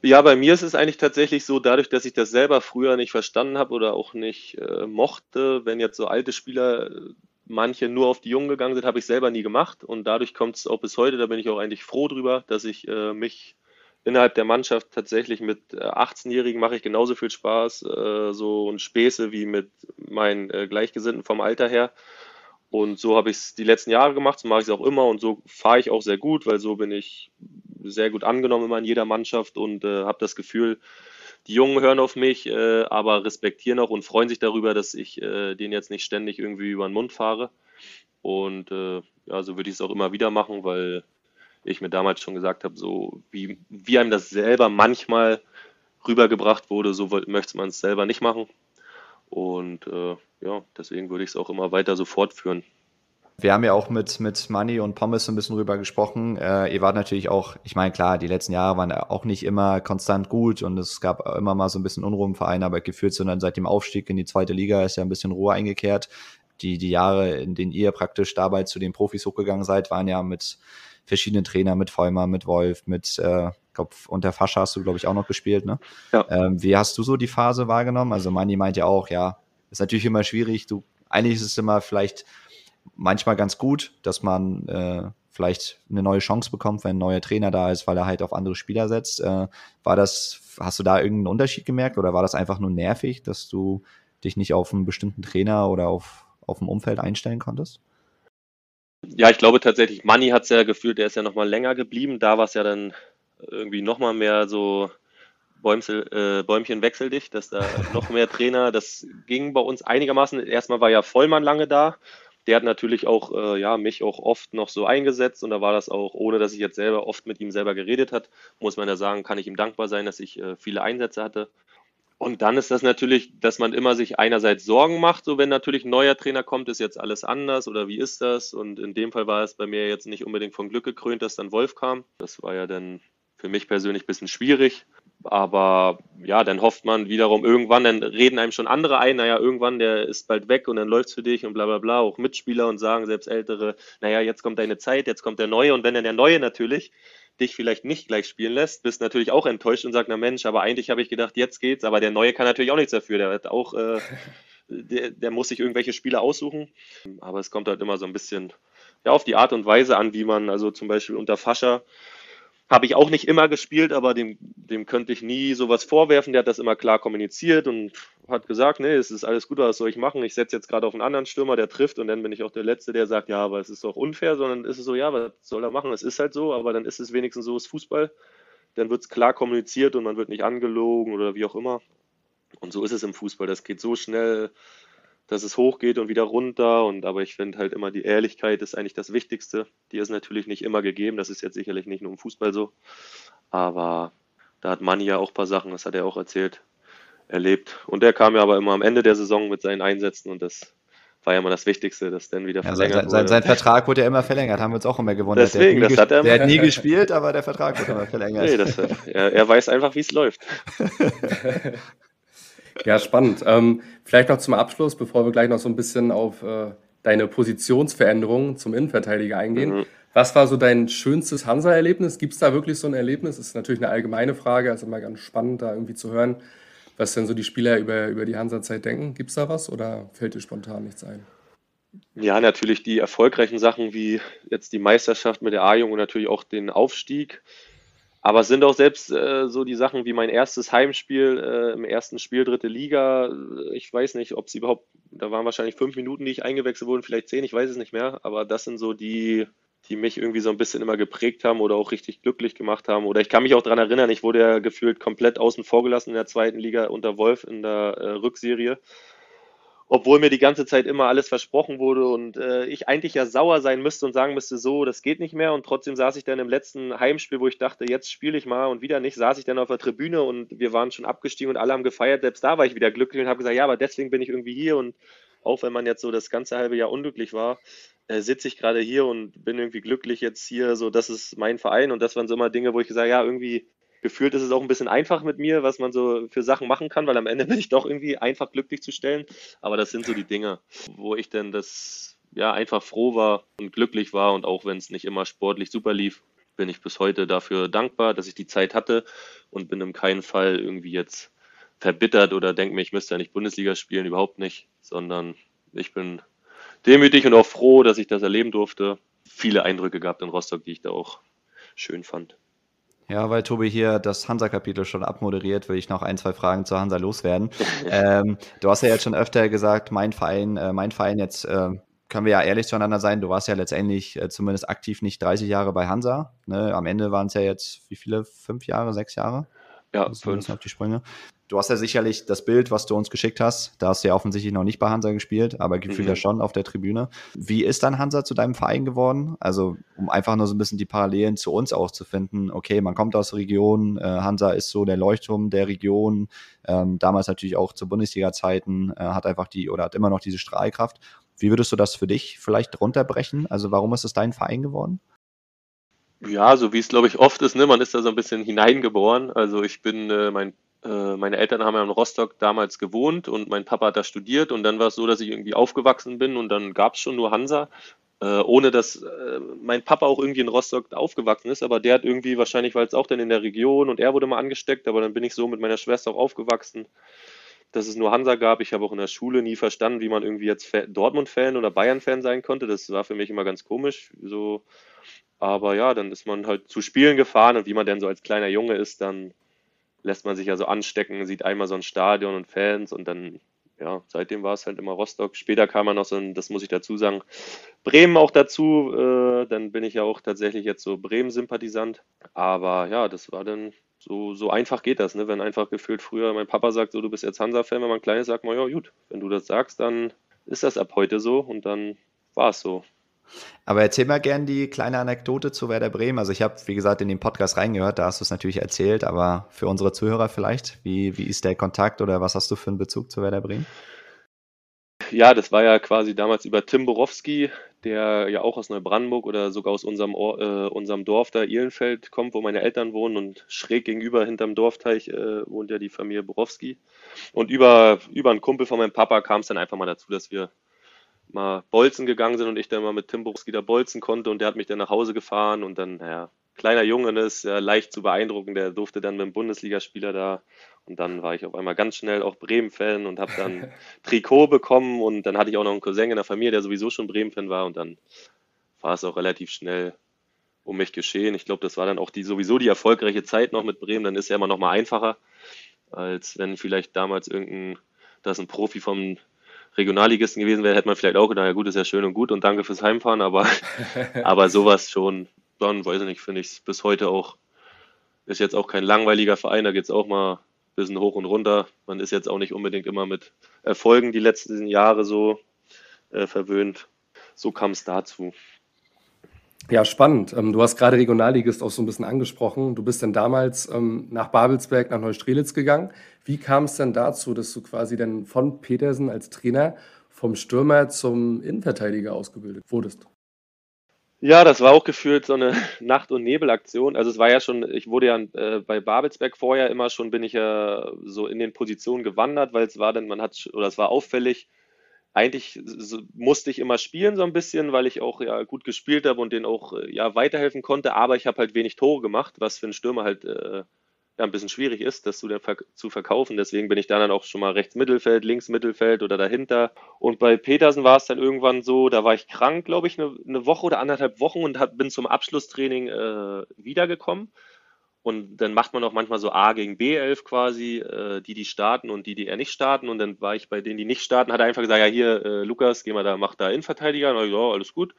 Ja, bei mir ist es eigentlich tatsächlich so, dadurch, dass ich das selber früher nicht verstanden habe oder auch nicht äh, mochte, wenn jetzt so alte Spieler äh, manche nur auf die Jungen gegangen sind, habe ich selber nie gemacht und dadurch kommt es auch bis heute, da bin ich auch eigentlich froh drüber, dass ich äh, mich innerhalb der Mannschaft tatsächlich mit 18-Jährigen äh, mache ich genauso viel Spaß, äh, so und Späße wie mit meinen Gleichgesinnten vom Alter her. Und so habe ich es die letzten Jahre gemacht, so mache ich es auch immer und so fahre ich auch sehr gut, weil so bin ich sehr gut angenommen immer in jeder Mannschaft und äh, habe das Gefühl, die Jungen hören auf mich, äh, aber respektieren auch und freuen sich darüber, dass ich äh, denen jetzt nicht ständig irgendwie über den Mund fahre. Und äh, ja, so würde ich es auch immer wieder machen, weil ich mir damals schon gesagt habe, so wie, wie einem das selber manchmal rübergebracht wurde, so möchte man es selber nicht machen. Und äh, ja, deswegen würde ich es auch immer weiter so fortführen. Wir haben ja auch mit, mit Money und Pommes ein bisschen drüber gesprochen. Äh, ihr wart natürlich auch, ich meine, klar, die letzten Jahre waren auch nicht immer konstant gut und es gab immer mal so ein bisschen Unruhe im Verein, aber geführt, sondern seit dem Aufstieg in die zweite Liga ist ja ein bisschen Ruhe eingekehrt. Die, die Jahre, in denen ihr praktisch dabei zu den Profis hochgegangen seid, waren ja mit verschiedenen Trainern, mit Vollmer, mit Wolf, mit, äh, glaube, unter Fascha hast du, glaube ich, auch noch gespielt, ne? Ja. Ähm, wie hast du so die Phase wahrgenommen? Also Mani meint ja auch, ja, ist natürlich immer schwierig. Du, eigentlich ist es immer vielleicht manchmal ganz gut, dass man äh, vielleicht eine neue Chance bekommt, wenn ein neuer Trainer da ist, weil er halt auf andere Spieler setzt. Äh, war das, hast du da irgendeinen Unterschied gemerkt oder war das einfach nur nervig, dass du dich nicht auf einen bestimmten Trainer oder auf, auf ein Umfeld einstellen konntest? Ja, ich glaube tatsächlich, Manni hat es ja gefühlt, der ist ja nochmal länger geblieben. Da war es ja dann irgendwie nochmal mehr so Bäumsel, äh, Bäumchen wechseldicht, dass da noch mehr Trainer, das ging bei uns einigermaßen. Erstmal war ja Vollmann lange da der hat natürlich auch äh, ja, mich auch oft noch so eingesetzt und da war das auch, ohne dass ich jetzt selber oft mit ihm selber geredet hat, muss man ja sagen, kann ich ihm dankbar sein, dass ich äh, viele Einsätze hatte. Und dann ist das natürlich, dass man immer sich einerseits Sorgen macht, so wenn natürlich ein neuer Trainer kommt, ist jetzt alles anders oder wie ist das? Und in dem Fall war es bei mir jetzt nicht unbedingt von Glück gekrönt, dass dann Wolf kam. Das war ja dann für mich persönlich ein bisschen schwierig. Aber ja, dann hofft man wiederum irgendwann, dann reden einem schon andere ein, naja, irgendwann, der ist bald weg und dann läuft es für dich und bla bla bla. Auch Mitspieler und sagen selbst Ältere, naja, jetzt kommt deine Zeit, jetzt kommt der Neue. Und wenn dann der Neue natürlich dich vielleicht nicht gleich spielen lässt, bist natürlich auch enttäuscht und sagst, na Mensch, aber eigentlich habe ich gedacht, jetzt geht's. Aber der Neue kann natürlich auch nichts dafür. Der hat auch, äh, der, der muss sich irgendwelche Spiele aussuchen. Aber es kommt halt immer so ein bisschen ja, auf die Art und Weise an, wie man, also zum Beispiel unter Fascher, habe ich auch nicht immer gespielt, aber dem, dem könnte ich nie sowas vorwerfen. Der hat das immer klar kommuniziert und hat gesagt, nee, es ist alles gut, was soll ich machen? Ich setze jetzt gerade auf einen anderen Stürmer, der trifft und dann bin ich auch der Letzte, der sagt, ja, aber es ist doch unfair, sondern ist es so, ja, was soll er machen? Es ist halt so, aber dann ist es wenigstens so, ist Fußball. Dann wird es klar kommuniziert und man wird nicht angelogen oder wie auch immer. Und so ist es im Fußball. Das geht so schnell, dass es hochgeht und wieder runter. Und aber ich finde halt immer, die Ehrlichkeit ist eigentlich das Wichtigste. Die ist natürlich nicht immer gegeben. Das ist jetzt sicherlich nicht nur im Fußball so. Aber da hat Manni ja auch ein paar Sachen, das hat er auch erzählt, erlebt. Und er kam ja aber immer am Ende der Saison mit seinen Einsätzen und das war ja immer das Wichtigste, dass dann wieder ja, verlängert sein, sein, sein, Vertrag wurde ja immer verlängert, haben wir uns auch immer gewundert. Deswegen, der, das hat er der hat nie gespielt, aber der Vertrag wurde immer verlängert. Nee, das, er, er weiß einfach, wie es läuft. ja, spannend. Ähm, vielleicht noch zum Abschluss, bevor wir gleich noch so ein bisschen auf äh, deine Positionsveränderung zum Innenverteidiger eingehen. Mhm. Was war so dein schönstes Hansa-Erlebnis? Gibt es da wirklich so ein Erlebnis? Das ist natürlich eine allgemeine Frage, also immer ganz spannend, da irgendwie zu hören was denn so die Spieler über, über die Hansa-Zeit denken. Gibt es da was oder fällt dir spontan nichts ein? Ja, natürlich die erfolgreichen Sachen wie jetzt die Meisterschaft mit der A-Jung und natürlich auch den Aufstieg. Aber es sind auch selbst äh, so die Sachen wie mein erstes Heimspiel äh, im ersten Spiel, dritte Liga. Ich weiß nicht, ob sie überhaupt, da waren wahrscheinlich fünf Minuten, die ich eingewechselt wurde, vielleicht zehn, ich weiß es nicht mehr. Aber das sind so die, die mich irgendwie so ein bisschen immer geprägt haben oder auch richtig glücklich gemacht haben. Oder ich kann mich auch daran erinnern, ich wurde ja gefühlt komplett außen vor gelassen in der zweiten Liga unter Wolf in der äh, Rückserie. Obwohl mir die ganze Zeit immer alles versprochen wurde und äh, ich eigentlich ja sauer sein müsste und sagen müsste, so, das geht nicht mehr. Und trotzdem saß ich dann im letzten Heimspiel, wo ich dachte, jetzt spiele ich mal und wieder nicht, saß ich dann auf der Tribüne und wir waren schon abgestiegen und alle haben gefeiert. Selbst da war ich wieder glücklich und habe gesagt, ja, aber deswegen bin ich irgendwie hier und auch wenn man jetzt so das ganze halbe Jahr unglücklich war, äh, sitze ich gerade hier und bin irgendwie glücklich jetzt hier, so das ist mein Verein und das waren so immer Dinge, wo ich gesagt ja, irgendwie gefühlt ist es auch ein bisschen einfach mit mir, was man so für Sachen machen kann, weil am Ende bin ich doch irgendwie einfach glücklich zu stellen. Aber das sind so die Dinge, wo ich denn das ja einfach froh war und glücklich war und auch wenn es nicht immer sportlich super lief, bin ich bis heute dafür dankbar, dass ich die Zeit hatte und bin in keinem Fall irgendwie jetzt verbittert oder denke mir, ich müsste ja nicht Bundesliga spielen, überhaupt nicht, sondern ich bin demütig und auch froh, dass ich das erleben durfte. Viele Eindrücke gehabt in Rostock, die ich da auch schön fand. Ja, weil Tobi hier das Hansa-Kapitel schon abmoderiert, will ich noch ein, zwei Fragen zur Hansa loswerden. ähm, du hast ja jetzt schon öfter gesagt, mein Verein, äh, mein Verein jetzt, äh, können wir ja ehrlich zueinander sein, du warst ja letztendlich äh, zumindest aktiv nicht 30 Jahre bei Hansa. Ne? Am Ende waren es ja jetzt, wie viele? Fünf Jahre, sechs Jahre? Ja, fünf. Auf die Sprünge. Du hast ja sicherlich das Bild, was du uns geschickt hast. Da hast du ja offensichtlich noch nicht bei Hansa gespielt, aber gefühlt mhm. ja schon auf der Tribüne. Wie ist dann Hansa zu deinem Verein geworden? Also, um einfach nur so ein bisschen die Parallelen zu uns auch zu finden. Okay, man kommt aus der Region. Äh, Hansa ist so der Leuchtturm der Region. Ähm, damals natürlich auch zu Bundesliga-Zeiten. Äh, hat einfach die oder hat immer noch diese Strahlkraft. Wie würdest du das für dich vielleicht runterbrechen? Also, warum ist es dein Verein geworden? Ja, so wie es glaube ich oft ist, ne? man ist da so ein bisschen hineingeboren. Also ich bin, äh, mein meine Eltern haben ja in Rostock damals gewohnt und mein Papa hat da studiert und dann war es so, dass ich irgendwie aufgewachsen bin und dann gab es schon nur Hansa, äh, ohne dass äh, mein Papa auch irgendwie in Rostock aufgewachsen ist, aber der hat irgendwie wahrscheinlich, weil es auch dann in der Region und er wurde mal angesteckt, aber dann bin ich so mit meiner Schwester auch aufgewachsen, dass es nur Hansa gab. Ich habe auch in der Schule nie verstanden, wie man irgendwie jetzt Dortmund-Fan oder Bayern-Fan sein konnte. Das war für mich immer ganz komisch. So. Aber ja, dann ist man halt zu Spielen gefahren und wie man denn so als kleiner Junge ist, dann lässt man sich ja so anstecken, sieht einmal so ein Stadion und Fans und dann, ja, seitdem war es halt immer Rostock. Später kam man noch so ein, das muss ich dazu sagen, Bremen auch dazu. Äh, dann bin ich ja auch tatsächlich jetzt so Bremen-Sympathisant. Aber ja, das war dann so, so einfach geht das, ne? Wenn einfach gefühlt früher mein Papa sagt, so du bist jetzt Hansa-Fan, wenn man klein ist, sagt man, ja gut, wenn du das sagst, dann ist das ab heute so und dann war es so. Aber erzähl mal gern die kleine Anekdote zu Werder Bremen. Also ich habe, wie gesagt, in den Podcast reingehört, da hast du es natürlich erzählt, aber für unsere Zuhörer vielleicht, wie, wie ist der Kontakt oder was hast du für einen Bezug zu Werder Bremen? Ja, das war ja quasi damals über Tim Borowski, der ja auch aus Neubrandenburg oder sogar aus unserem, äh, unserem Dorf da, Ihlenfeld, kommt, wo meine Eltern wohnen und schräg gegenüber hinterm Dorfteich äh, wohnt ja die Familie Borowski. Und über, über einen Kumpel von meinem Papa kam es dann einfach mal dazu, dass wir mal Bolzen gegangen sind und ich dann mal mit Tim Buchs wieder bolzen konnte und der hat mich dann nach Hause gefahren und dann, naja, kleiner Junge ne, ist ja leicht zu beeindrucken, der durfte dann mit dem Bundesligaspieler da und dann war ich auf einmal ganz schnell auch Bremen-Fan und habe dann Trikot bekommen und dann hatte ich auch noch einen Cousin in der Familie, der sowieso schon Bremen-Fan war und dann war es auch relativ schnell um mich geschehen. Ich glaube, das war dann auch die sowieso die erfolgreiche Zeit noch mit Bremen, dann ist ja immer noch mal einfacher, als wenn vielleicht damals irgendein, das ein Profi vom Regionalligisten gewesen wäre, hätte man vielleicht auch gedacht, ja gut, ist ja schön und gut und danke fürs Heimfahren, aber, aber sowas schon, dann weiß ich nicht, finde ich es bis heute auch, ist jetzt auch kein langweiliger Verein, da geht es auch mal ein bisschen hoch und runter. Man ist jetzt auch nicht unbedingt immer mit Erfolgen die letzten Jahre so äh, verwöhnt. So kam es dazu. Ja, spannend. Ähm, du hast gerade Regionalligist auch so ein bisschen angesprochen. Du bist dann damals ähm, nach Babelsberg, nach Neustrelitz gegangen. Wie kam es denn dazu, dass du quasi dann von Petersen als Trainer vom Stürmer zum Innenverteidiger ausgebildet wurdest? Ja, das war auch gefühlt so eine Nacht- und Nebelaktion. Also es war ja schon, ich wurde ja äh, bei Babelsberg vorher immer schon, bin ich ja so in den Positionen gewandert, weil es war dann, man hat, oder es war auffällig, eigentlich musste ich immer spielen so ein bisschen, weil ich auch ja gut gespielt habe und denen auch äh, ja weiterhelfen konnte, aber ich habe halt wenig Tore gemacht, was für einen Stürmer halt äh, ja, ein bisschen schwierig ist, das zu, zu verkaufen. Deswegen bin ich da dann auch schon mal rechts Mittelfeld, links Mittelfeld oder dahinter. Und bei Petersen war es dann irgendwann so, da war ich krank, glaube ich, eine, eine, Woche oder anderthalb Wochen und hab, bin zum Abschlusstraining äh, wiedergekommen. Und dann macht man auch manchmal so A gegen B11 quasi, äh, die, die starten und die, die eher nicht starten. Und dann war ich bei denen, die nicht starten, hat er einfach gesagt, ja hier, äh, Lukas, geh mal da, mach da Innenverteidiger. Und ich, ja, alles gut.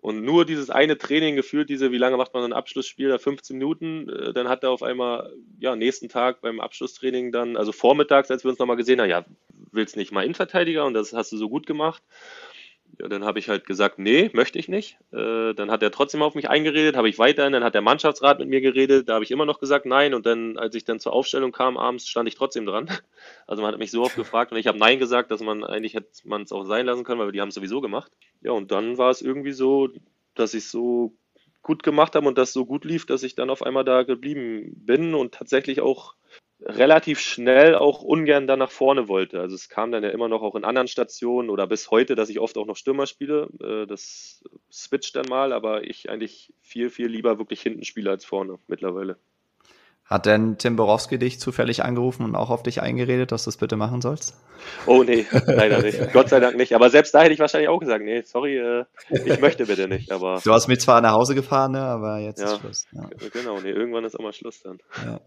Und nur dieses eine Training gefühlt, diese, wie lange macht man ein Abschlussspiel, da 15 Minuten, äh, dann hat er auf einmal, ja, nächsten Tag beim Abschlusstraining dann, also vormittags, als wir uns nochmal gesehen haben, ja, willst nicht mal Innenverteidiger und das hast du so gut gemacht. Ja, dann habe ich halt gesagt, nee, möchte ich nicht. Äh, dann hat er trotzdem auf mich eingeredet, habe ich weiterhin, dann hat der Mannschaftsrat mit mir geredet, da habe ich immer noch gesagt nein und dann, als ich dann zur Aufstellung kam abends, stand ich trotzdem dran. Also man hat mich so oft gefragt und ich habe nein gesagt, dass man eigentlich hätte man es auch sein lassen können, weil die haben es sowieso gemacht. Ja, und dann war es irgendwie so, dass ich so gut gemacht habe und das so gut lief, dass ich dann auf einmal da geblieben bin und tatsächlich auch relativ schnell auch ungern dann nach vorne wollte. Also es kam dann ja immer noch auch in anderen Stationen oder bis heute, dass ich oft auch noch Stürmer spiele. Äh, das switcht dann mal, aber ich eigentlich viel, viel lieber wirklich hinten spiele als vorne mittlerweile. Hat denn Tim Borowski dich zufällig angerufen und auch auf dich eingeredet, dass du es bitte machen sollst? Oh nee, leider nicht. Gott sei Dank nicht. Aber selbst da hätte ich wahrscheinlich auch gesagt, nee, sorry, äh, ich möchte bitte nicht. Aber du hast mir zwar nach Hause gefahren, ne, aber jetzt ja, ist Schluss. Ja. Genau, nee, irgendwann ist auch mal Schluss dann. Ja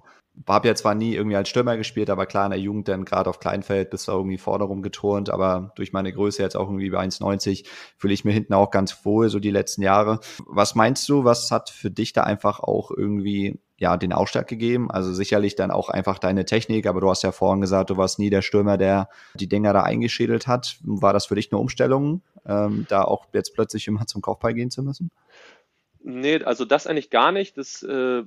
habe ja zwar nie irgendwie als Stürmer gespielt, aber klar in der Jugend dann gerade auf Kleinfeld bist du irgendwie vorne rumgeturnt, aber durch meine Größe jetzt auch irgendwie bei 1,90 fühle ich mir hinten auch ganz wohl, so die letzten Jahre. Was meinst du, was hat für dich da einfach auch irgendwie ja, den Ausschlag gegeben. Also sicherlich dann auch einfach deine Technik, aber du hast ja vorhin gesagt, du warst nie der Stürmer, der die Dinger da eingeschädelt hat. War das für dich eine Umstellung, ähm, da auch jetzt plötzlich immer zum Kopfball gehen zu müssen? Nee, also das eigentlich gar nicht. Das äh,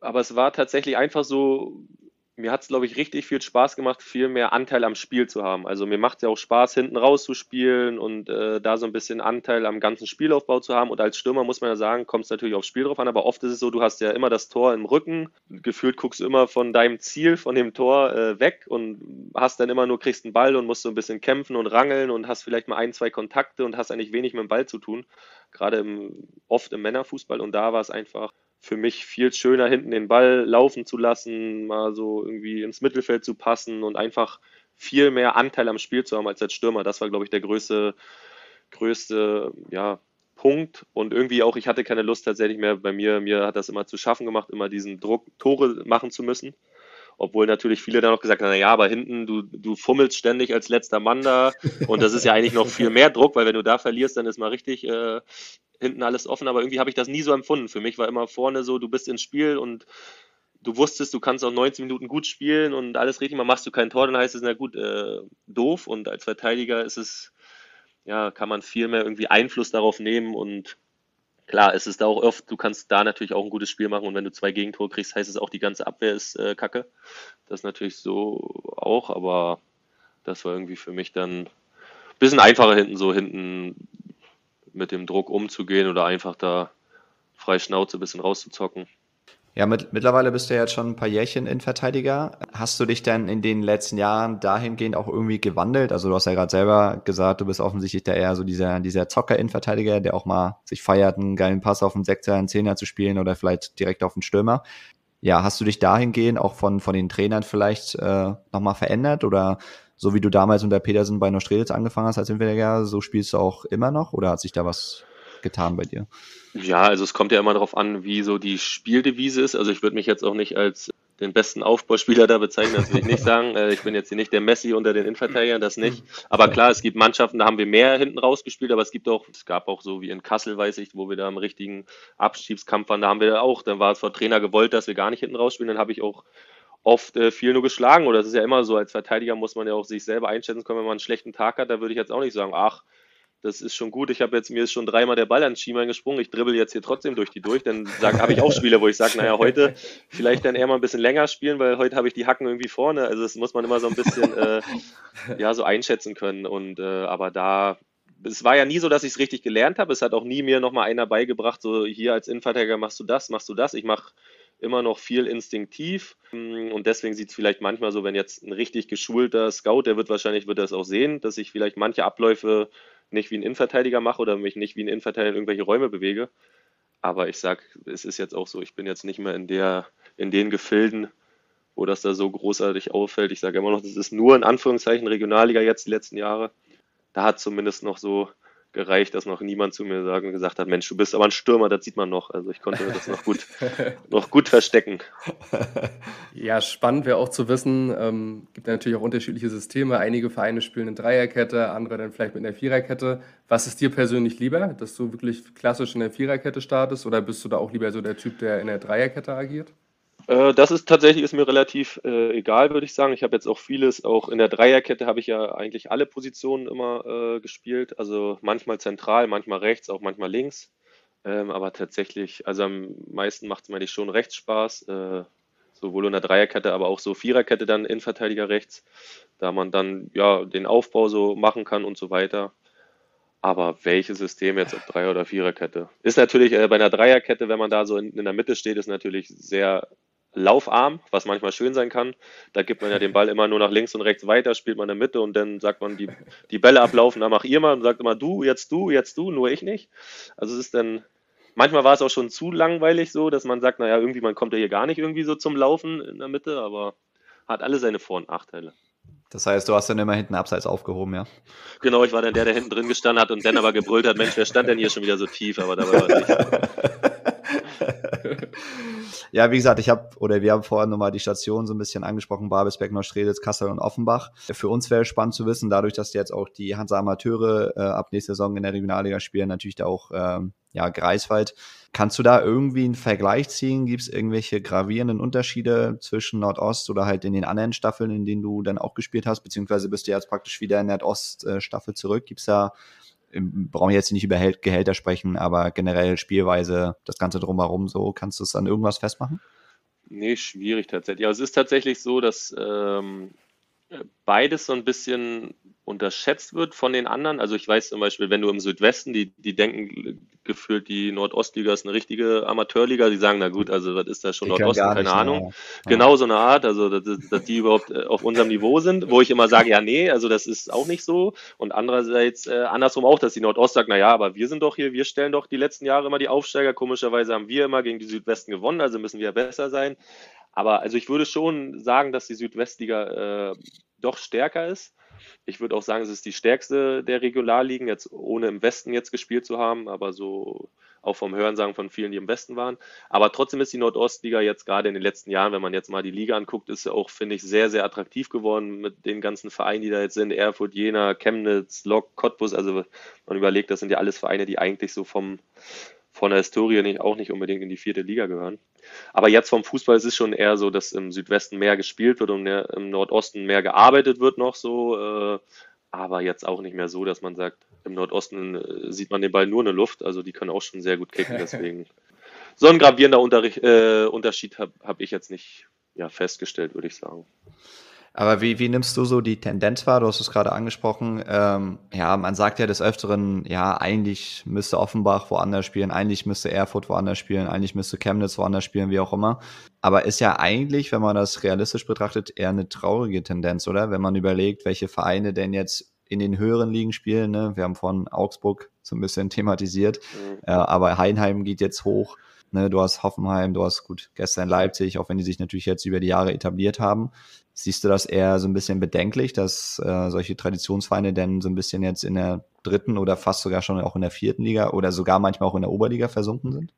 aber es war tatsächlich einfach so, mir hat es, glaube ich, richtig viel Spaß gemacht, viel mehr Anteil am Spiel zu haben. Also mir macht es ja auch Spaß, hinten rauszuspielen und äh, da so ein bisschen Anteil am ganzen Spielaufbau zu haben. Und als Stürmer muss man ja sagen, kommt es natürlich aufs Spiel drauf an, aber oft ist es so, du hast ja immer das Tor im Rücken. Gefühlt guckst du immer von deinem Ziel, von dem Tor äh, weg und hast dann immer nur, kriegst einen Ball und musst so ein bisschen kämpfen und rangeln und hast vielleicht mal ein, zwei Kontakte und hast eigentlich wenig mit dem Ball zu tun. Gerade im, oft im Männerfußball. Und da war es einfach für mich viel schöner, hinten den Ball laufen zu lassen, mal so irgendwie ins Mittelfeld zu passen und einfach viel mehr Anteil am Spiel zu haben als als Stürmer. Das war, glaube ich, der größte, größte ja, Punkt. Und irgendwie auch, ich hatte keine Lust tatsächlich mehr bei mir, mir hat das immer zu schaffen gemacht, immer diesen Druck, Tore machen zu müssen. Obwohl natürlich viele dann noch gesagt haben, na ja, aber hinten, du, du fummelst ständig als letzter Mann da. Und das ist ja eigentlich noch viel mehr Druck, weil wenn du da verlierst, dann ist mal richtig äh, hinten alles offen, aber irgendwie habe ich das nie so empfunden. Für mich war immer vorne so, du bist ins Spiel und du wusstest, du kannst auch 90 Minuten gut spielen und alles richtig, mal machst du kein Tor, dann heißt es, na gut, äh, doof. Und als Verteidiger ist es, ja, kann man viel mehr irgendwie Einfluss darauf nehmen und klar, es ist da auch oft, du kannst da natürlich auch ein gutes Spiel machen und wenn du zwei Gegentore kriegst, heißt es auch, die ganze Abwehr ist äh, kacke. Das ist natürlich so auch, aber das war irgendwie für mich dann ein bisschen einfacher hinten, so hinten mit dem Druck umzugehen oder einfach da frei Schnauze ein bisschen rauszuzocken. Ja, mit, mittlerweile bist du ja jetzt schon ein paar Jährchen Innenverteidiger. Hast du dich denn in den letzten Jahren dahingehend auch irgendwie gewandelt? Also du hast ja gerade selber gesagt, du bist offensichtlich da eher so dieser, dieser Zocker-Innenverteidiger, der auch mal sich feiert, einen geilen Pass auf einen Sechser, einen Zehner zu spielen oder vielleicht direkt auf einen Stürmer. Ja, hast du dich dahingehend auch von, von den Trainern vielleicht äh, nochmal verändert oder so wie du damals unter Petersen bei Neustrelitz angefangen hast als Innenverteidiger, so spielst du auch immer noch oder hat sich da was getan bei dir? Ja, also es kommt ja immer darauf an, wie so die Spieldevise ist. Also ich würde mich jetzt auch nicht als den besten Aufbauspieler da bezeichnen, das will ich nicht sagen. Äh, ich bin jetzt hier nicht der Messi unter den Innenverteidigern, das nicht. Aber klar, es gibt Mannschaften, da haben wir mehr hinten rausgespielt, aber es gibt auch, es gab auch so wie in Kassel, weiß ich, wo wir da im richtigen Abschiebskampf waren, da haben wir auch, dann war es vor Trainer gewollt, dass wir gar nicht hinten rausspielen, dann habe ich auch oft äh, viel nur geschlagen. Oder es ist ja immer so, als Verteidiger muss man ja auch sich selber einschätzen können, wenn man einen schlechten Tag hat. Da würde ich jetzt auch nicht sagen, ach, das ist schon gut. Ich habe jetzt mir ist schon dreimal der Ball ans Schienbein gesprungen. Ich dribbel jetzt hier trotzdem durch die durch. Dann habe ich auch Spiele, wo ich sage, naja, heute vielleicht dann eher mal ein bisschen länger spielen, weil heute habe ich die Hacken irgendwie vorne. Also das muss man immer so ein bisschen äh, ja so einschätzen können. Und äh, aber da es war ja nie so, dass ich es richtig gelernt habe. Es hat auch nie mir nochmal einer beigebracht, so hier als Innenverteidiger machst du das, machst du das. Ich mache immer noch viel instinktiv und deswegen sieht es vielleicht manchmal so, wenn jetzt ein richtig geschulter Scout, der wird wahrscheinlich wird das auch sehen, dass ich vielleicht manche Abläufe nicht wie ein Innenverteidiger mache oder mich nicht wie ein Innenverteidiger in irgendwelche Räume bewege. Aber ich sag, es ist jetzt auch so, ich bin jetzt nicht mehr in der, in den Gefilden, wo das da so großartig auffällt. Ich sage immer noch, das ist nur in Anführungszeichen Regionalliga jetzt die letzten Jahre. Da hat zumindest noch so gereicht, dass noch niemand zu mir sagen, gesagt hat, Mensch, du bist aber ein Stürmer, das sieht man noch. Also ich konnte das noch gut, noch gut verstecken. Ja, spannend wäre auch zu wissen, ähm, gibt ja natürlich auch unterschiedliche Systeme. Einige Vereine spielen in Dreierkette, andere dann vielleicht mit einer Viererkette. Was ist dir persönlich lieber, dass du wirklich klassisch in der Viererkette startest oder bist du da auch lieber so der Typ, der in der Dreierkette agiert? Äh, das ist tatsächlich ist mir relativ äh, egal, würde ich sagen. Ich habe jetzt auch vieles, auch in der Dreierkette habe ich ja eigentlich alle Positionen immer äh, gespielt. Also manchmal zentral, manchmal rechts, auch manchmal links. Ähm, aber tatsächlich, also am meisten macht es mir schon rechts Spaß. Äh, sowohl in der Dreierkette, aber auch so Viererkette dann Innenverteidiger rechts, da man dann ja den Aufbau so machen kann und so weiter. Aber welches System jetzt, ob Dreier- oder Viererkette? Ist natürlich äh, bei einer Dreierkette, wenn man da so in, in, der Mitte steht, ist natürlich sehr Laufarm, was manchmal schön sein kann. Da gibt man ja den Ball immer nur nach links und rechts weiter, spielt man in der Mitte und dann sagt man, die, die Bälle ablaufen, dann mach ihr mal und sagt immer du, jetzt du, jetzt du, nur ich nicht. Also es ist dann, manchmal war es auch schon zu langweilig so, dass man sagt, naja, irgendwie, man kommt ja hier gar nicht irgendwie so zum Laufen in der Mitte, aber hat alle seine Vor- und Nachteile. Das heißt, du hast dann immer hinten abseits aufgehoben, ja? Genau, ich war dann der, der hinten drin gestanden hat und dann aber gebrüllt hat, Mensch, wer stand denn hier schon wieder so tief? Aber da war nicht. Ja, wie gesagt, ich habe, oder wir haben vorher nochmal die Station so ein bisschen angesprochen, Babelsberg, Neustrelitz, Kassel und Offenbach. Für uns wäre spannend zu wissen, dadurch, dass jetzt auch die Hansa Amateure äh, ab nächster Saison in der Regionalliga spielen, natürlich da auch ähm, ja, Greifswald. Kannst du da irgendwie einen Vergleich ziehen? Gibt es irgendwelche gravierenden Unterschiede zwischen Nordost oder halt in den anderen Staffeln, in denen du dann auch gespielt hast? Beziehungsweise bist du jetzt praktisch wieder in der Nordost-Staffel zurück? Gibt es da brauchen jetzt nicht über Gehälter sprechen, aber generell Spielweise, das Ganze drumherum so, kannst du es an irgendwas festmachen? Nee, schwierig tatsächlich. Aber es ist tatsächlich so, dass ähm, beides so ein bisschen unterschätzt wird von den anderen. Also ich weiß zum Beispiel, wenn du im Südwesten, die, die denken gefühlt, die Nordostliga ist eine richtige Amateurliga, die sagen, na gut, also was ist da schon die Nordosten, keine nicht, Ahnung. Ja. Genau so eine Art, also dass, dass, die überhaupt äh, auf unserem Niveau sind, wo ich immer sage, ja, nee, also das ist auch nicht so. Und andererseits äh, andersrum auch, dass die Nordost sagt, na ja, aber wir sind doch hier, wir stellen doch die letzten Jahre immer die Aufsteiger. Komischerweise haben wir immer gegen die Südwesten gewonnen, also müssen wir ja besser sein. Aber also ich würde schon sagen, dass die Südwestliga äh, doch stärker ist. Ich würde auch sagen, es ist die stärkste der Regionalligen, jetzt ohne im Westen jetzt gespielt zu haben, aber so auch vom Hörensagen von vielen, die im Westen waren. Aber trotzdem ist die Nordostliga jetzt gerade in den letzten Jahren, wenn man jetzt mal die Liga anguckt, ist auch, finde ich, sehr, sehr attraktiv geworden mit den ganzen Vereinen, die da jetzt sind. Erfurt, Jena, Chemnitz, Lok, Cottbus. Also man überlegt, das sind ja alles Vereine, die eigentlich so vom, von der Historie nicht, auch nicht unbedingt in die vierte Liga gehören. Aber jetzt vom Fußball ist es schon eher so, dass im Südwesten mehr gespielt wird und mehr, im Nordosten mehr gearbeitet wird noch so. Äh, aber jetzt auch nicht mehr so, dass man sagt, im Nordosten äh, sieht man den Ball nur in der Luft. Also die können auch schon sehr gut kicken. Deswegen so ein gravierender Unterricht, äh, Unterschied habe hab ich jetzt nicht ja, festgestellt, würde ich sagen. Aber wie, wie nimmst du so die Tendenz wahr? Du hast es gerade angesprochen. Ähm, ja, man sagt ja des Öfteren, ja, eigentlich müsste Offenbach woanders spielen, eigentlich müsste Erfurt woanders spielen, eigentlich müsste Chemnitz woanders spielen, wie auch immer. Aber ist ja eigentlich, wenn man das realistisch betrachtet, eher eine traurige Tendenz, oder? Wenn man überlegt, welche Vereine denn jetzt in den höheren Ligen spielen. Ne? Wir haben von Augsburg so ein bisschen thematisiert, mhm. äh, aber Heinheim geht jetzt hoch. Ne, du hast Hoffenheim, du hast gut gestern Leipzig, auch wenn die sich natürlich jetzt über die Jahre etabliert haben. Siehst du das eher so ein bisschen bedenklich, dass äh, solche Traditionsvereine denn so ein bisschen jetzt in der dritten oder fast sogar schon auch in der vierten Liga oder sogar manchmal auch in der Oberliga versunken sind?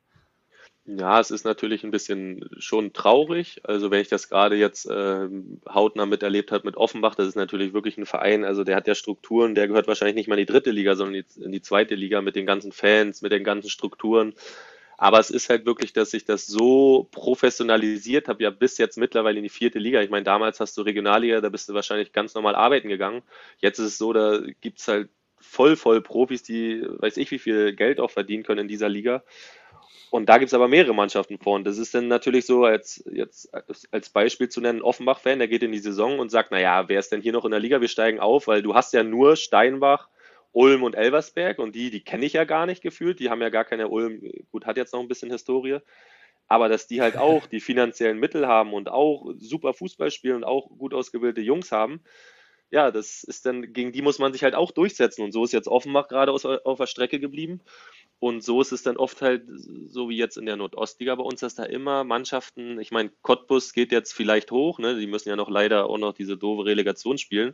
Ja, es ist natürlich ein bisschen schon traurig. Also wenn ich das gerade jetzt äh, hautnah miterlebt habe mit Offenbach, das ist natürlich wirklich ein Verein, also der hat ja Strukturen, der gehört wahrscheinlich nicht mal in die dritte Liga, sondern in die zweite Liga mit den ganzen Fans, mit den ganzen Strukturen. Aber es ist halt wirklich, dass ich das so professionalisiert habe, ja bis jetzt mittlerweile in die vierte Liga. Ich meine, damals hast du Regionalliga, da bist du wahrscheinlich ganz normal arbeiten gegangen. Jetzt ist es so, da gibt es halt voll, voll Profis, die weiß ich wie viel Geld auch verdienen können in dieser Liga. Und da gibt es aber mehrere Mannschaften vor. Und das ist dann natürlich so, als, jetzt als Beispiel zu nennen, Offenbach-Fan, der geht in die Saison und sagt, naja, wer ist denn hier noch in der Liga? Wir steigen auf, weil du hast ja nur Steinbach, Ulm und Elversberg und die, die kenne ich ja gar nicht gefühlt. Die haben ja gar keine Ulm, gut, hat jetzt noch ein bisschen Historie. Aber dass die halt auch die finanziellen Mittel haben und auch super Fußball spielen und auch gut ausgebildete Jungs haben, ja, das ist dann, gegen die muss man sich halt auch durchsetzen. Und so ist jetzt Offenbach gerade auf der Strecke geblieben. Und so ist es dann oft halt, so wie jetzt in der Nordostliga bei uns, dass da immer Mannschaften, ich meine, Cottbus geht jetzt vielleicht hoch, ne? Die müssen ja noch leider auch noch diese doofe Relegation spielen.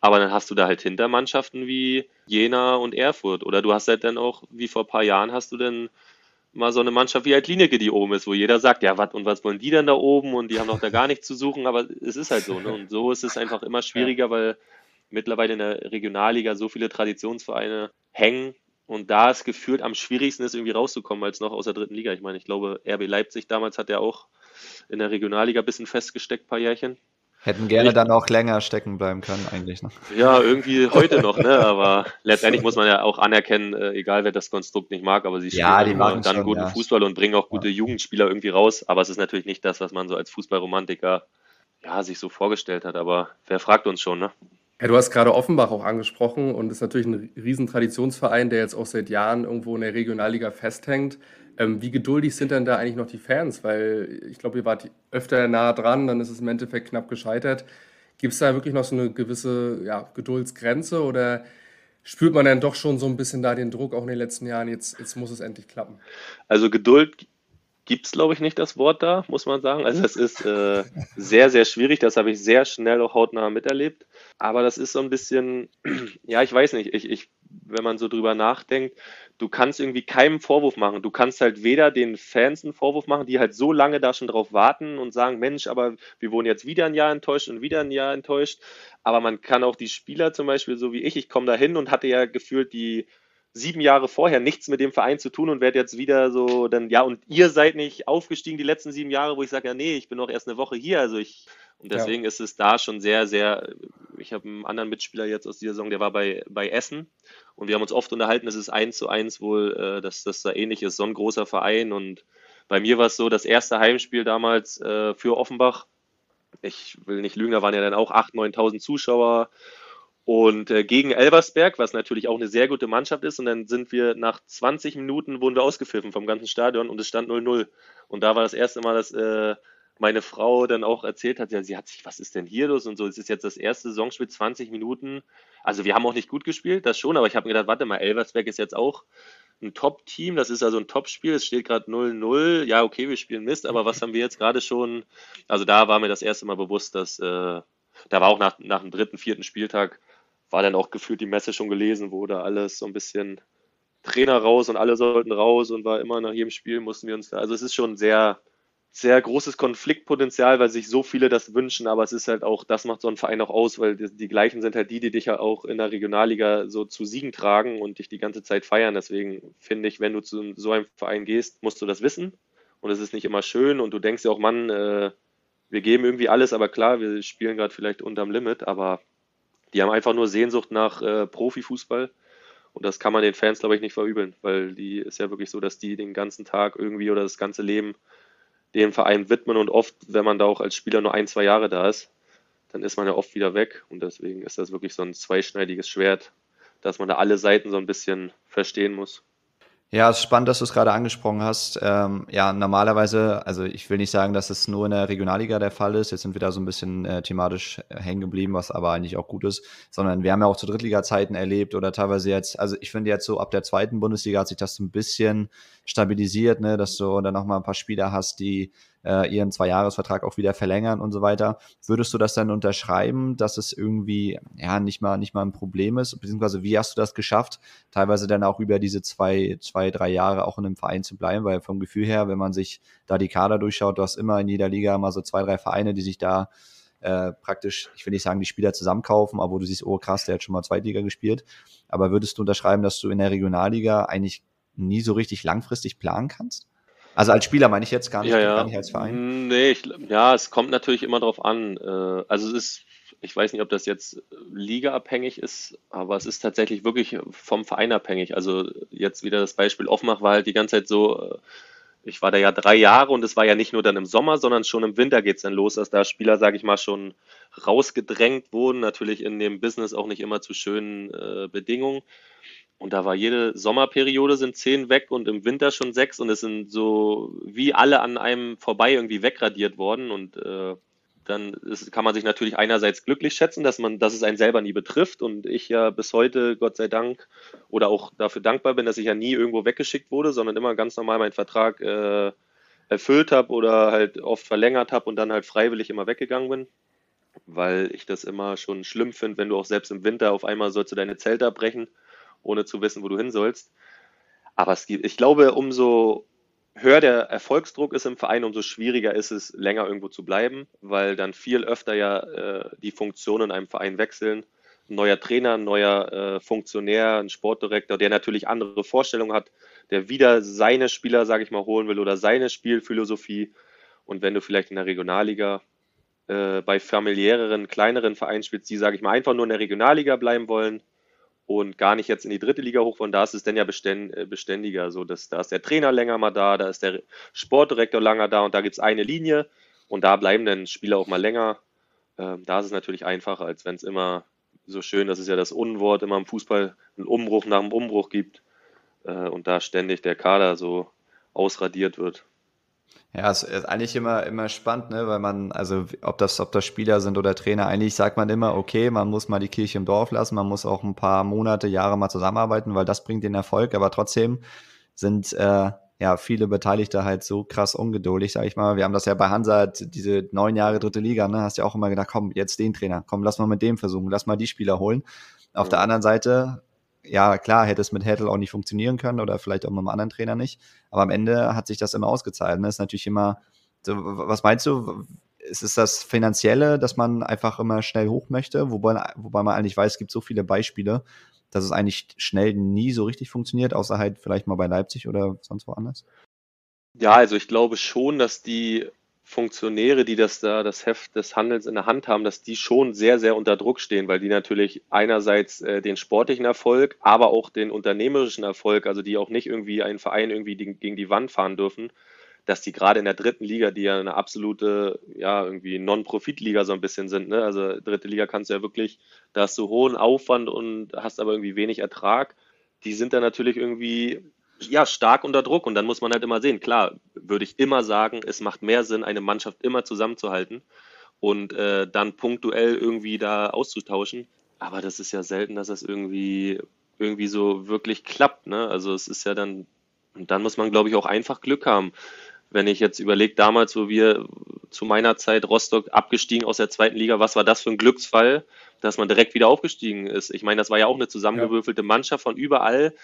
Aber dann hast du da halt Hintermannschaften wie Jena und Erfurt. Oder du hast halt dann auch, wie vor ein paar Jahren, hast du dann mal so eine Mannschaft wie halt Klinike, die oben ist, wo jeder sagt, ja, was und was wollen die denn da oben und die haben doch da gar nichts zu suchen, aber es ist halt so. Ne? Und so ist es einfach immer schwieriger, weil mittlerweile in der Regionalliga so viele Traditionsvereine hängen und da ist gefühlt am schwierigsten ist, irgendwie rauszukommen, als noch aus der dritten Liga. Ich meine, ich glaube, RB Leipzig damals hat ja auch in der Regionalliga ein bisschen festgesteckt, ein paar Jährchen. Hätten gerne dann auch länger stecken bleiben können, eigentlich. Ne? Ja, irgendwie heute noch, ne? Aber letztendlich muss man ja auch anerkennen, äh, egal wer das Konstrukt nicht mag, aber sie spielen ja, die machen dann schon, guten ja. Fußball und bringen auch gute ja. Jugendspieler irgendwie raus. Aber es ist natürlich nicht das, was man so als Fußballromantiker ja, sich so vorgestellt hat. Aber wer fragt uns schon, ne? Ja, du hast gerade Offenbach auch angesprochen und ist natürlich ein riesen Traditionsverein, der jetzt auch seit Jahren irgendwo in der Regionalliga festhängt. Ähm, wie geduldig sind denn da eigentlich noch die Fans? Weil ich glaube, ihr wart öfter nah dran, dann ist es im Endeffekt knapp gescheitert. Gibt es da wirklich noch so eine gewisse ja, Geduldsgrenze oder spürt man dann doch schon so ein bisschen da den Druck auch in den letzten Jahren, jetzt, jetzt muss es endlich klappen? Also Geduld gibt es, glaube ich, nicht das Wort da, muss man sagen. Also es ist äh, sehr, sehr schwierig. Das habe ich sehr schnell auch hautnah miterlebt. Aber das ist so ein bisschen, ja, ich weiß nicht, ich, ich, wenn man so drüber nachdenkt, du kannst irgendwie keinem Vorwurf machen. Du kannst halt weder den Fans einen Vorwurf machen, die halt so lange da schon drauf warten und sagen, Mensch, aber wir wurden jetzt wieder ein Jahr enttäuscht und wieder ein Jahr enttäuscht. Aber man kann auch die Spieler zum Beispiel, so wie ich, ich komme da hin und hatte ja gefühlt die sieben Jahre vorher nichts mit dem Verein zu tun und werde jetzt wieder so, dann, ja, und ihr seid nicht aufgestiegen die letzten sieben Jahre, wo ich sage, ja, nee, ich bin noch erst eine Woche hier. Also ich, und deswegen ja. ist es da schon sehr, sehr, ich habe einen anderen Mitspieler jetzt aus dieser Saison, der war bei, bei Essen und wir haben uns oft unterhalten, es ist eins zu eins wohl, äh, dass das da ähnlich ist, so ein großer Verein und bei mir war es so, das erste Heimspiel damals äh, für Offenbach, ich will nicht lügen, da waren ja dann auch 8.000, 9.000 Zuschauer und äh, gegen Elversberg, was natürlich auch eine sehr gute Mannschaft ist. Und dann sind wir nach 20 Minuten wurden wir ausgepfiffen vom ganzen Stadion und es stand 0-0. Und da war das erste Mal, dass äh, meine Frau dann auch erzählt hat, ja, sie hat sich, was ist denn hier los und so. Es ist jetzt das erste Saisonspiel, 20 Minuten. Also wir haben auch nicht gut gespielt, das schon, aber ich habe mir gedacht, warte mal, Elversberg ist jetzt auch ein Top-Team, das ist also ein Top-Spiel, es steht gerade 0-0. Ja, okay, wir spielen Mist, aber was haben wir jetzt gerade schon? Also da war mir das erste Mal bewusst, dass äh, da war auch nach, nach dem dritten, vierten Spieltag war dann auch gefühlt die Messe schon gelesen, wurde alles so ein bisschen Trainer raus und alle sollten raus und war immer nach jedem Spiel mussten wir uns da. Also es ist schon sehr, sehr großes Konfliktpotenzial, weil sich so viele das wünschen, aber es ist halt auch, das macht so ein Verein auch aus, weil die, die gleichen sind halt die, die dich ja auch in der Regionalliga so zu Siegen tragen und dich die ganze Zeit feiern. Deswegen finde ich, wenn du zu so einem Verein gehst, musst du das wissen. Und es ist nicht immer schön und du denkst ja auch, Mann, äh, wir geben irgendwie alles, aber klar, wir spielen gerade vielleicht unterm Limit, aber die haben einfach nur Sehnsucht nach äh, Profifußball. Und das kann man den Fans, glaube ich, nicht verübeln, weil die ist ja wirklich so, dass die den ganzen Tag irgendwie oder das ganze Leben dem Verein widmen und oft, wenn man da auch als Spieler nur ein, zwei Jahre da ist, dann ist man ja oft wieder weg. Und deswegen ist das wirklich so ein zweischneidiges Schwert, dass man da alle Seiten so ein bisschen verstehen muss. Ja, es ist spannend, dass du es gerade angesprochen hast. Ähm, ja, normalerweise, also ich will nicht sagen, dass es nur in der Regionalliga der Fall ist. Jetzt sind wir da so ein bisschen äh, thematisch äh, hängen geblieben, was aber eigentlich auch gut ist. Sondern wir haben ja auch zu Drittliga-Zeiten erlebt oder teilweise jetzt, also ich finde jetzt so ab der zweiten Bundesliga hat sich das so ein bisschen stabilisiert, ne, dass du dann nochmal ein paar Spieler hast, die äh, ihren Zweijahresvertrag auch wieder verlängern und so weiter. Würdest du das dann unterschreiben, dass es irgendwie ja nicht mal nicht mal ein Problem ist? Beziehungsweise wie hast du das geschafft, teilweise dann auch über diese zwei, zwei, drei Jahre auch in einem Verein zu bleiben? Weil vom Gefühl her, wenn man sich da die Kader durchschaut, du hast immer in jeder Liga mal so zwei, drei Vereine, die sich da äh, praktisch, ich will nicht sagen, die Spieler zusammenkaufen, aber wo du siehst, oh krass, der hat schon mal Zweitliga gespielt. Aber würdest du unterschreiben, dass du in der Regionalliga eigentlich nie so richtig langfristig planen kannst? Also als Spieler meine ich jetzt gar nicht, ja, ja. gar nicht als Verein. Nee, ich, ja, es kommt natürlich immer darauf an. Äh, also es ist, ich weiß nicht, ob das jetzt ligaabhängig ist, aber es ist tatsächlich wirklich vom Verein abhängig. Also jetzt wieder das Beispiel Offenbach war halt die ganze Zeit so, äh, ich war da ja drei Jahre und es war ja nicht nur dann im Sommer, sondern schon im Winter geht es dann los, dass da Spieler, sage ich mal, schon rausgedrängt wurden. Natürlich in dem Business auch nicht immer zu schönen äh, Bedingungen. Und da war jede Sommerperiode sind zehn weg und im Winter schon sechs. Und es sind so wie alle an einem vorbei irgendwie wegradiert worden. Und äh, dann ist, kann man sich natürlich einerseits glücklich schätzen, dass man, dass es einen selber nie betrifft. Und ich ja bis heute, Gott sei Dank, oder auch dafür dankbar bin, dass ich ja nie irgendwo weggeschickt wurde, sondern immer ganz normal meinen Vertrag äh, erfüllt habe oder halt oft verlängert habe und dann halt freiwillig immer weggegangen bin, weil ich das immer schon schlimm finde, wenn du auch selbst im Winter auf einmal sollst du deine Zelte abbrechen ohne zu wissen, wo du hin sollst. Aber es gibt, ich glaube, umso höher der Erfolgsdruck ist im Verein, umso schwieriger ist es, länger irgendwo zu bleiben, weil dann viel öfter ja äh, die Funktionen in einem Verein wechseln. Ein neuer Trainer, ein neuer äh, Funktionär, ein Sportdirektor, der natürlich andere Vorstellungen hat, der wieder seine Spieler, sage ich mal, holen will oder seine Spielphilosophie. Und wenn du vielleicht in der Regionalliga äh, bei familiäreren, kleineren Vereinen spielst, die, sage ich mal, einfach nur in der Regionalliga bleiben wollen, und gar nicht jetzt in die dritte Liga hoch wollen, da ist es dann ja äh, beständiger. So, dass, da ist der Trainer länger mal da, da ist der Sportdirektor länger da und da gibt es eine Linie und da bleiben dann Spieler auch mal länger. Ähm, da ist es natürlich einfacher, als wenn es immer so schön, das ist ja das Unwort, immer im Fußball einen Umbruch nach einem Umbruch gibt äh, und da ständig der Kader so ausradiert wird. Ja, es ist eigentlich immer, immer spannend, ne? weil man, also ob das, ob das Spieler sind oder Trainer, eigentlich sagt man immer, okay, man muss mal die Kirche im Dorf lassen, man muss auch ein paar Monate, Jahre mal zusammenarbeiten, weil das bringt den Erfolg, aber trotzdem sind äh, ja viele Beteiligte halt so krass ungeduldig, sag ich mal. Wir haben das ja bei Hansa, diese neun Jahre dritte Liga, ne? Hast ja auch immer gedacht, komm, jetzt den Trainer, komm, lass mal mit dem versuchen, lass mal die Spieler holen. Auf ja. der anderen Seite ja, klar, hätte es mit Hertel auch nicht funktionieren können oder vielleicht auch mit einem anderen Trainer nicht. Aber am Ende hat sich das immer ausgezahlt. Ne? Ist natürlich immer, so, was meinst du? Ist es das Finanzielle, dass man einfach immer schnell hoch möchte? Wobei, wobei man eigentlich weiß, es gibt so viele Beispiele, dass es eigentlich schnell nie so richtig funktioniert, außer halt vielleicht mal bei Leipzig oder sonst woanders? Ja, also ich glaube schon, dass die Funktionäre, die das da, das Heft des Handels in der Hand haben, dass die schon sehr, sehr unter Druck stehen, weil die natürlich einerseits äh, den sportlichen Erfolg, aber auch den unternehmerischen Erfolg, also die auch nicht irgendwie einen Verein irgendwie gegen die Wand fahren dürfen, dass die gerade in der dritten Liga, die ja eine absolute, ja, irgendwie Non-Profit-Liga so ein bisschen sind, ne? Also dritte Liga kannst du ja wirklich, da hast du hohen Aufwand und hast aber irgendwie wenig Ertrag. Die sind da natürlich irgendwie ja, stark unter Druck und dann muss man halt immer sehen. Klar, würde ich immer sagen, es macht mehr Sinn, eine Mannschaft immer zusammenzuhalten und äh, dann punktuell irgendwie da auszutauschen. Aber das ist ja selten, dass das irgendwie, irgendwie so wirklich klappt. Ne? Also es ist ja dann, und dann muss man, glaube ich, auch einfach Glück haben. Wenn ich jetzt überlege, damals, wo wir zu meiner Zeit Rostock abgestiegen aus der zweiten Liga, was war das für ein Glücksfall, dass man direkt wieder aufgestiegen ist? Ich meine, das war ja auch eine zusammengewürfelte Mannschaft von überall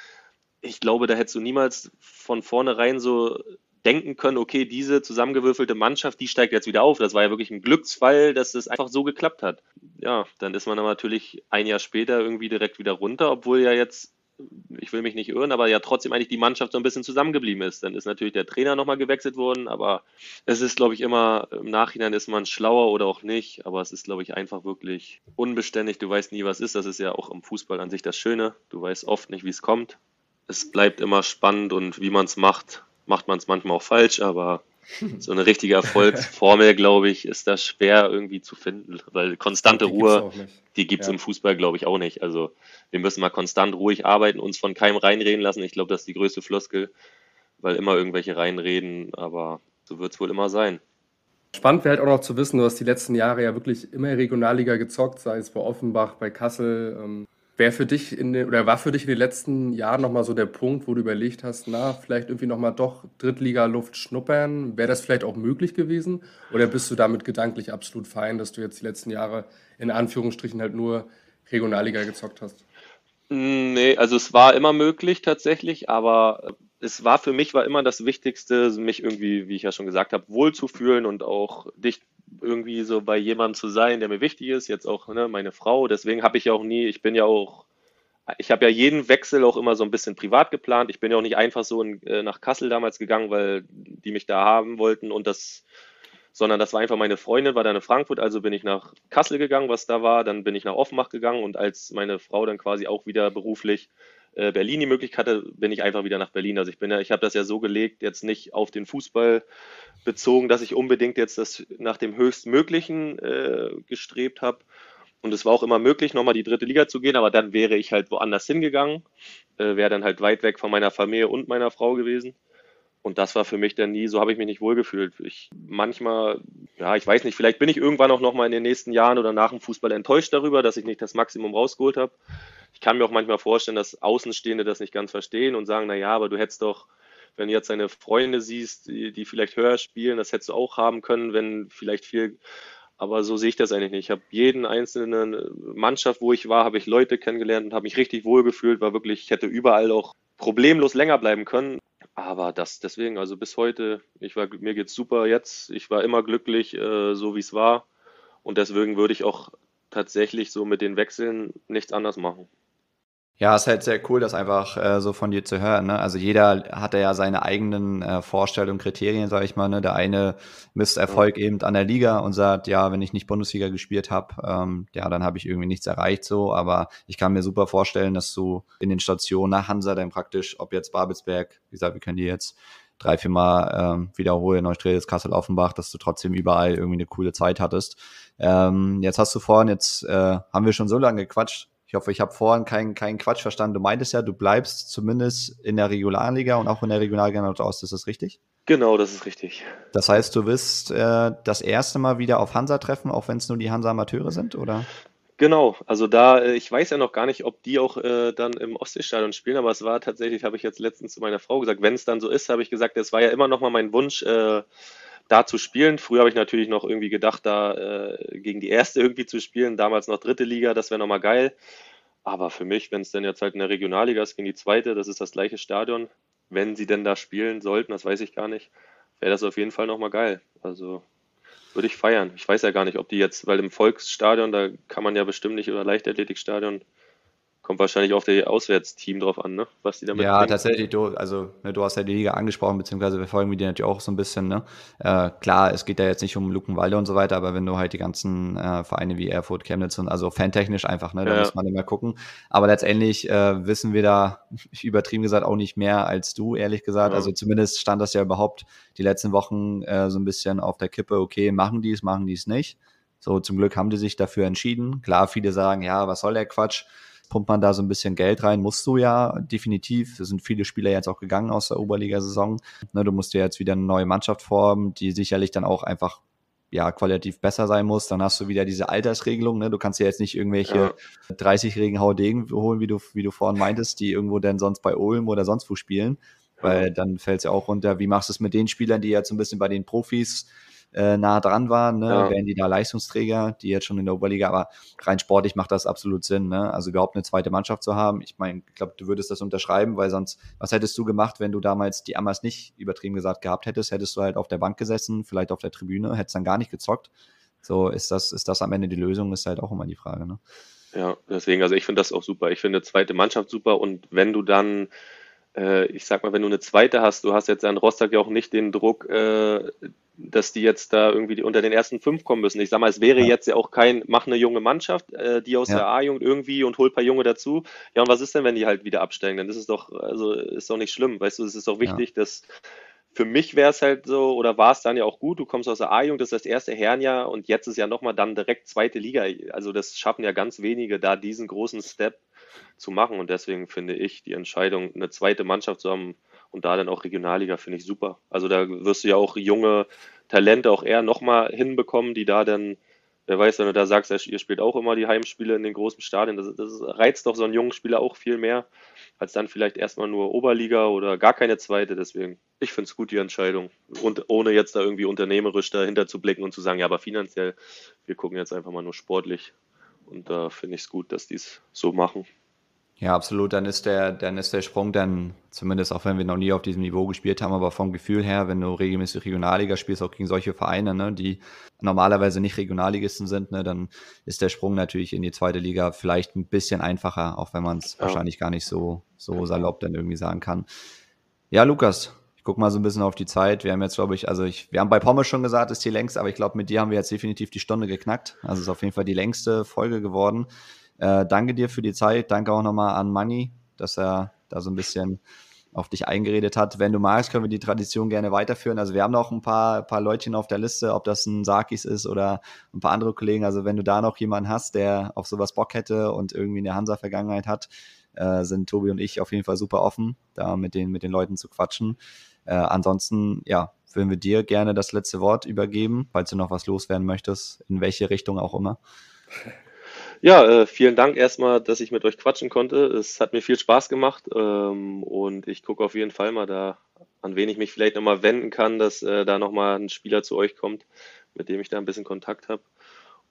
ich glaube, da hättest du niemals von vornherein so denken können, okay, diese zusammengewürfelte Mannschaft, die steigt jetzt wieder auf. Das war ja wirklich ein Glücksfall, dass das einfach so geklappt hat. Ja, dann ist man dann natürlich ein Jahr später irgendwie direkt wieder runter, obwohl ja jetzt, ich will mich nicht irren, aber ja trotzdem eigentlich die Mannschaft so ein bisschen zusammengeblieben ist. Dann ist natürlich der Trainer nochmal gewechselt worden, aber es ist, glaube ich, immer im Nachhinein ist man schlauer oder auch nicht, aber es ist, glaube ich, einfach wirklich unbeständig. Du weißt nie, was ist. Das ist ja auch im Fußball an sich das Schöne. Du weißt oft nicht, wie es kommt es bleibt immer spannend und wie man es macht, macht man es manchmal auch falsch, aber so eine richtige Erfolgsformel, glaube ich, ist da schwer irgendwie zu finden, weil konstante die Ruhe, die gibt es ja. im Fußball, glaube ich, auch nicht. Also wir müssen mal konstant ruhig arbeiten, uns von keinem reinreden lassen. Ich glaube, das ist die größte Floskel, weil immer irgendwelche reinreden, aber so wird es wohl immer sein. Spannend wäre halt auch noch zu wissen, du hast die letzten Jahre ja wirklich immer Regionalliga gezockt, sei es bei Offenbach, bei Kassel. Ähm Wäre für dich in den, oder war für dich in den letzten Jahren nochmal so der Punkt, wo du überlegt hast, na, vielleicht irgendwie nochmal doch Drittliga-Luft schnuppern? Wäre das vielleicht auch möglich gewesen? Oder bist du damit gedanklich absolut fein, dass du jetzt die letzten Jahre in Anführungsstrichen halt nur Regionalliga gezockt hast? Nee, also es war immer möglich tatsächlich, aber es war für mich war immer das Wichtigste, mich irgendwie, wie ich ja schon gesagt habe, wohlzufühlen und auch dicht irgendwie so bei jemandem zu sein, der mir wichtig ist, jetzt auch ne, meine Frau. Deswegen habe ich ja auch nie, ich bin ja auch ich habe ja jeden Wechsel auch immer so ein bisschen privat geplant. Ich bin ja auch nicht einfach so in, äh, nach Kassel damals gegangen, weil die mich da haben wollten und das, sondern das war einfach meine Freundin, war dann in Frankfurt, also bin ich nach Kassel gegangen, was da war, dann bin ich nach Offenbach gegangen und als meine Frau dann quasi auch wieder beruflich Berlin die Möglichkeit hatte, bin ich einfach wieder nach Berlin. Also ich bin ja, ich habe das ja so gelegt, jetzt nicht auf den Fußball bezogen, dass ich unbedingt jetzt das nach dem höchstmöglichen äh, gestrebt habe, und es war auch immer möglich, nochmal die dritte Liga zu gehen, aber dann wäre ich halt woanders hingegangen, äh, wäre dann halt weit weg von meiner Familie und meiner Frau gewesen. Und das war für mich dann nie, so habe ich mich nicht wohlgefühlt. Ich manchmal, ja, ich weiß nicht, vielleicht bin ich irgendwann auch nochmal in den nächsten Jahren oder nach dem Fußball enttäuscht darüber, dass ich nicht das Maximum rausgeholt habe. Ich kann mir auch manchmal vorstellen, dass Außenstehende das nicht ganz verstehen und sagen, na ja, aber du hättest doch, wenn du jetzt deine Freunde siehst, die, die vielleicht höher spielen, das hättest du auch haben können, wenn vielleicht viel aber so sehe ich das eigentlich nicht. Ich habe jeden einzelnen Mannschaft, wo ich war, habe ich Leute kennengelernt und habe mich richtig wohl gefühlt. War wirklich, ich hätte überall auch problemlos länger bleiben können. Aber das deswegen, also bis heute, ich war, mir geht's super jetzt. Ich war immer glücklich, äh, so wie es war. Und deswegen würde ich auch tatsächlich so mit den Wechseln nichts anders machen. Ja, ist halt sehr cool, das einfach äh, so von dir zu hören. Ne? Also jeder hat ja seine eigenen äh, Vorstellungen, Kriterien, sage ich mal. Ne? Der eine misst Erfolg eben an der Liga und sagt, ja, wenn ich nicht Bundesliga gespielt habe, ähm, ja, dann habe ich irgendwie nichts erreicht so. Aber ich kann mir super vorstellen, dass du in den Stationen nach Hansa dann praktisch, ob jetzt Babelsberg, wie gesagt, wir können die jetzt drei, vier Mal ähm, wiederholen, Neustrelitz, Kassel, Offenbach, dass du trotzdem überall irgendwie eine coole Zeit hattest. Ähm, jetzt hast du vorhin, jetzt äh, haben wir schon so lange gequatscht, ich hoffe, ich habe vorhin keinen kein Quatsch verstanden. Du meintest ja, du bleibst zumindest in der Regionalliga und auch in der Regionalliga Nordost. Ist das richtig? Genau, das ist richtig. Das heißt, du wirst äh, das erste Mal wieder auf Hansa treffen, auch wenn es nur die Hansa-Amateure sind, oder? Genau, also da, äh, ich weiß ja noch gar nicht, ob die auch äh, dann im Ostseestadion spielen, aber es war tatsächlich, habe ich jetzt letztens zu meiner Frau gesagt, wenn es dann so ist, habe ich gesagt, es war ja immer noch mal mein Wunsch, äh, da zu spielen. Früher habe ich natürlich noch irgendwie gedacht, da äh, gegen die erste irgendwie zu spielen, damals noch dritte Liga, das wäre nochmal geil. Aber für mich, wenn es denn jetzt halt in der Regionalliga ist gegen die zweite, das ist das gleiche Stadion, wenn sie denn da spielen sollten, das weiß ich gar nicht, wäre das auf jeden Fall nochmal geil. Also würde ich feiern. Ich weiß ja gar nicht, ob die jetzt, weil im Volksstadion, da kann man ja bestimmt nicht, oder Leichtathletikstadion, Kommt wahrscheinlich auf das Auswärtsteam drauf an, ne? was die damit Ja, bringen. tatsächlich, du, also ne, du hast ja die Liga angesprochen, beziehungsweise wir folgen die natürlich auch so ein bisschen. Ne? Äh, klar, es geht ja jetzt nicht um Luckenwalde und so weiter, aber wenn du halt die ganzen äh, Vereine wie Erfurt, Chemnitz und also fantechnisch einfach, ne, da ja. muss man immer gucken. Aber letztendlich äh, wissen wir da, übertrieben gesagt, auch nicht mehr als du, ehrlich gesagt. Ja. Also zumindest stand das ja überhaupt die letzten Wochen äh, so ein bisschen auf der Kippe, okay, machen die es, machen die es nicht. So, zum Glück haben die sich dafür entschieden. Klar, viele sagen, ja, was soll der Quatsch? Pumpt man da so ein bisschen Geld rein. Musst du ja definitiv. Es sind viele Spieler jetzt auch gegangen aus der Oberligasaison. Ne, du musst dir jetzt wieder eine neue Mannschaft formen, die sicherlich dann auch einfach ja, qualitativ besser sein muss, dann hast du wieder diese Altersregelung. Ne? Du kannst ja jetzt nicht irgendwelche ja. 30-jährigen Haudegen holen, wie du, wie du vorhin meintest, die irgendwo denn sonst bei Ulm oder sonst wo spielen, weil dann fällt es ja auch runter. Wie machst du es mit den Spielern, die jetzt so ein bisschen bei den Profis äh, nah dran waren, ne? ja. wären die da Leistungsträger, die jetzt schon in der Oberliga, aber rein sportlich macht das absolut Sinn, ne? also überhaupt eine zweite Mannschaft zu haben. Ich meine, ich glaube, du würdest das unterschreiben, weil sonst, was hättest du gemacht, wenn du damals die Amas nicht übertrieben gesagt gehabt hättest? Hättest du halt auf der Bank gesessen, vielleicht auf der Tribüne, hättest dann gar nicht gezockt. So ist das, ist das am Ende die Lösung, ist halt auch immer die Frage. Ne? Ja, deswegen, also ich finde das auch super. Ich finde zweite Mannschaft super und wenn du dann ich sag mal, wenn du eine zweite hast, du hast jetzt an Rostock ja auch nicht den Druck, äh, dass die jetzt da irgendwie unter den ersten fünf kommen müssen. Ich sag mal, es wäre ja. jetzt ja auch kein, mach eine junge Mannschaft, äh, die aus ja. der A-Jugend irgendwie und hol ein paar Junge dazu. Ja, und was ist denn, wenn die halt wieder absteigen? Dann ist es doch, also ist doch nicht schlimm. Weißt du, es ist doch wichtig, ja. dass für mich wäre es halt so, oder war es dann ja auch gut, du kommst aus der A-Jugend, das ist das erste Herrenjahr und jetzt ist ja nochmal dann direkt zweite Liga. Also das schaffen ja ganz wenige, da diesen großen Step zu machen. Und deswegen finde ich die Entscheidung, eine zweite Mannschaft zu haben und da dann auch Regionalliga, finde ich super. Also da wirst du ja auch junge Talente auch eher nochmal hinbekommen, die da dann, wer weiß, wenn du da sagst, ihr spielt auch immer die Heimspiele in den großen Stadien, das, das reizt doch so einen jungen Spieler auch viel mehr, als dann vielleicht erstmal nur Oberliga oder gar keine zweite. Deswegen, ich finde es gut, die Entscheidung. Und ohne jetzt da irgendwie unternehmerisch dahinter zu blicken und zu sagen, ja, aber finanziell, wir gucken jetzt einfach mal nur sportlich. Und da finde ich es gut, dass die es so machen. Ja, absolut. Dann ist der, dann ist der Sprung dann, zumindest auch wenn wir noch nie auf diesem Niveau gespielt haben, aber vom Gefühl her, wenn du regelmäßig Regionalliga spielst, auch gegen solche Vereine, ne, die normalerweise nicht Regionalligisten sind, ne, dann ist der Sprung natürlich in die zweite Liga vielleicht ein bisschen einfacher, auch wenn man es ja. wahrscheinlich gar nicht so, so salopp dann irgendwie sagen kann. Ja, Lukas, ich guck mal so ein bisschen auf die Zeit. Wir haben jetzt, glaube ich, also ich, wir haben bei Pommes schon gesagt, ist die längste, aber ich glaube, mit dir haben wir jetzt definitiv die Stunde geknackt. Also es ist auf jeden Fall die längste Folge geworden. Äh, danke dir für die Zeit. Danke auch nochmal an Manni, dass er da so ein bisschen auf dich eingeredet hat. Wenn du magst, können wir die Tradition gerne weiterführen. Also wir haben noch ein paar, paar Leutchen auf der Liste, ob das ein Sakis ist oder ein paar andere Kollegen. Also wenn du da noch jemanden hast, der auf sowas Bock hätte und irgendwie eine Hansa-Vergangenheit hat, äh, sind Tobi und ich auf jeden Fall super offen, da mit den, mit den Leuten zu quatschen. Äh, ansonsten, ja, würden wir dir gerne das letzte Wort übergeben, falls du noch was loswerden möchtest, in welche Richtung auch immer. Ja, äh, vielen Dank erstmal, dass ich mit euch quatschen konnte. Es hat mir viel Spaß gemacht ähm, und ich gucke auf jeden Fall mal da, an wen ich mich vielleicht nochmal wenden kann, dass äh, da nochmal ein Spieler zu euch kommt, mit dem ich da ein bisschen Kontakt habe.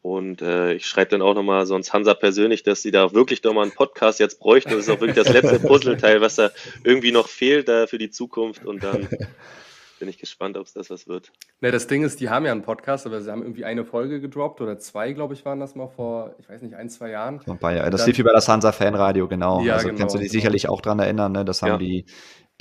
Und äh, ich schreibe dann auch nochmal sonst Hansa persönlich, dass sie da wirklich nochmal einen Podcast jetzt bräuchten. Das ist auch wirklich das letzte Puzzleteil, was da irgendwie noch fehlt da für die Zukunft. Und dann bin ich gespannt, ob es das was wird. Ne, das Ding ist, die haben ja einen Podcast, aber sie haben irgendwie eine Folge gedroppt oder zwei, glaube ich, waren das mal vor, ich weiß nicht, ein, zwei Jahren. Ein paar Jahre. Das lief über das Hansa Fanradio, genau. Ja, also genau, kannst du dich genau. sicherlich auch dran erinnern, ne? Das haben ja. die,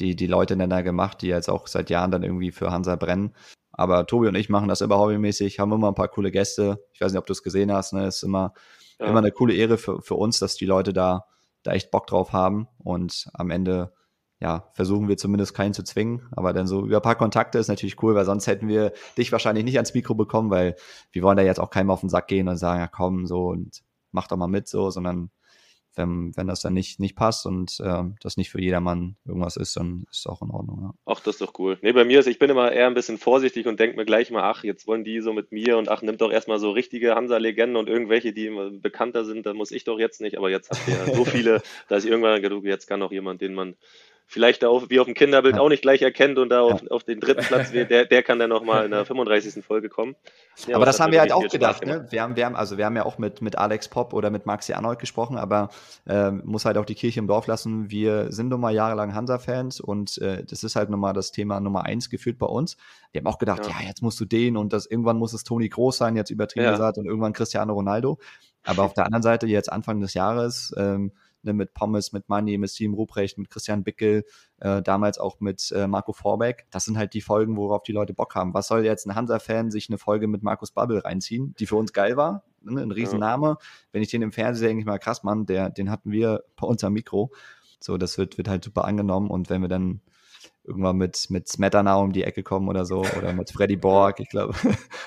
die, die Leute dann da gemacht, die jetzt auch seit Jahren dann irgendwie für Hansa brennen. Aber Tobi und ich machen das immer hobbymäßig, haben immer ein paar coole Gäste. Ich weiß nicht, ob du es gesehen hast, ne? Ist immer, ja. immer eine coole Ehre für, für uns, dass die Leute da, da echt Bock drauf haben und am Ende ja, versuchen wir zumindest keinen zu zwingen. Aber dann so über ein paar Kontakte ist natürlich cool, weil sonst hätten wir dich wahrscheinlich nicht ans Mikro bekommen, weil wir wollen da jetzt auch keinem auf den Sack gehen und sagen, ja komm, so und mach doch mal mit so, sondern wenn, wenn das dann nicht, nicht passt und äh, das nicht für jedermann irgendwas ist, dann ist es auch in Ordnung. Ja. Ach, das ist doch cool. Nee, bei mir ist, ich bin immer eher ein bisschen vorsichtig und denke mir gleich mal, ach, jetzt wollen die so mit mir und ach, nimmt doch erstmal so richtige Hansa-Legenden und irgendwelche, die bekannter sind, dann muss ich doch jetzt nicht, aber jetzt habt ihr ja so viele, dass ich irgendwann gedacht, jetzt kann noch jemand, den man vielleicht auch wie auf dem Kinderbild ja. auch nicht gleich erkennt und da auf, ja. auf den dritten Platz wird, der, der kann dann nochmal in der 35. Folge kommen. Ja, aber das haben wir halt auch gedacht, ne? Wir haben, wir haben, also wir haben ja auch mit, mit Alex Pop oder mit Maxi Arnold gesprochen, aber äh, muss halt auch die Kirche im Dorf lassen. Wir sind nun mal jahrelang Hansa-Fans und äh, das ist halt nun mal das Thema Nummer eins gefühlt bei uns. Wir haben auch gedacht, ja, jetzt musst du den und das irgendwann muss es Toni Groß sein, jetzt übertrieben gesagt, und irgendwann Cristiano Ronaldo. Aber auf der anderen Seite, jetzt Anfang des Jahres, ähm, ne, mit Pommes, mit Manni, mit Steven Ruprecht, mit Christian Bickel, äh, damals auch mit äh, Marco Vorbeck. Das sind halt die Folgen, worauf die Leute Bock haben. Was soll jetzt ein Hansa-Fan sich eine Folge mit Markus Bubble reinziehen, die für uns geil war? Ne, ein Riesenname. Ja. Wenn ich den im Fernsehen denke ich mal, krass, Mann, der, den hatten wir bei uns am Mikro. So, das wird, wird halt super angenommen und wenn wir dann irgendwann mit, mit Smetana um die Ecke kommen oder so oder mit Freddy Borg, ich glaube.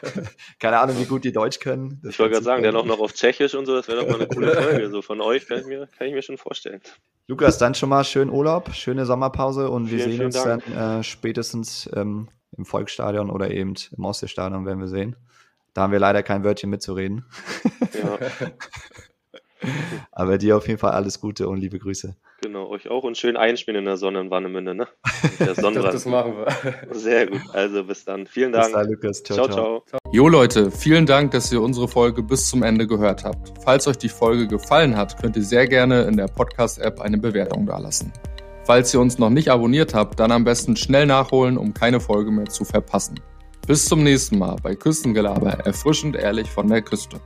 Keine Ahnung, wie gut die Deutsch können. Das ich wollte gerade sagen, der noch, noch auf Tschechisch und so, das wäre doch mal eine coole Folge. So von euch kann ich, mir, kann ich mir schon vorstellen. Lukas, dann schon mal schönen Urlaub, schöne Sommerpause und wir vielen, sehen uns Dank. dann äh, spätestens ähm, im Volksstadion oder eben im Ostseestadion, werden wir sehen. Da haben wir leider kein Wörtchen mitzureden. Ja. Aber dir auf jeden Fall alles Gute und liebe Grüße. Genau, euch auch und schön einspielen in der Sonne in Warnemünde, ne? das machen wir. Sehr gut. Also bis dann. Vielen Dank. Bis dann, Lukas. Ciao, ciao, ciao. Jo Leute, vielen Dank, dass ihr unsere Folge bis zum Ende gehört habt. Falls euch die Folge gefallen hat, könnt ihr sehr gerne in der Podcast-App eine Bewertung dalassen. Falls ihr uns noch nicht abonniert habt, dann am besten schnell nachholen, um keine Folge mehr zu verpassen. Bis zum nächsten Mal bei Küstengelaber, erfrischend ehrlich von der Küste.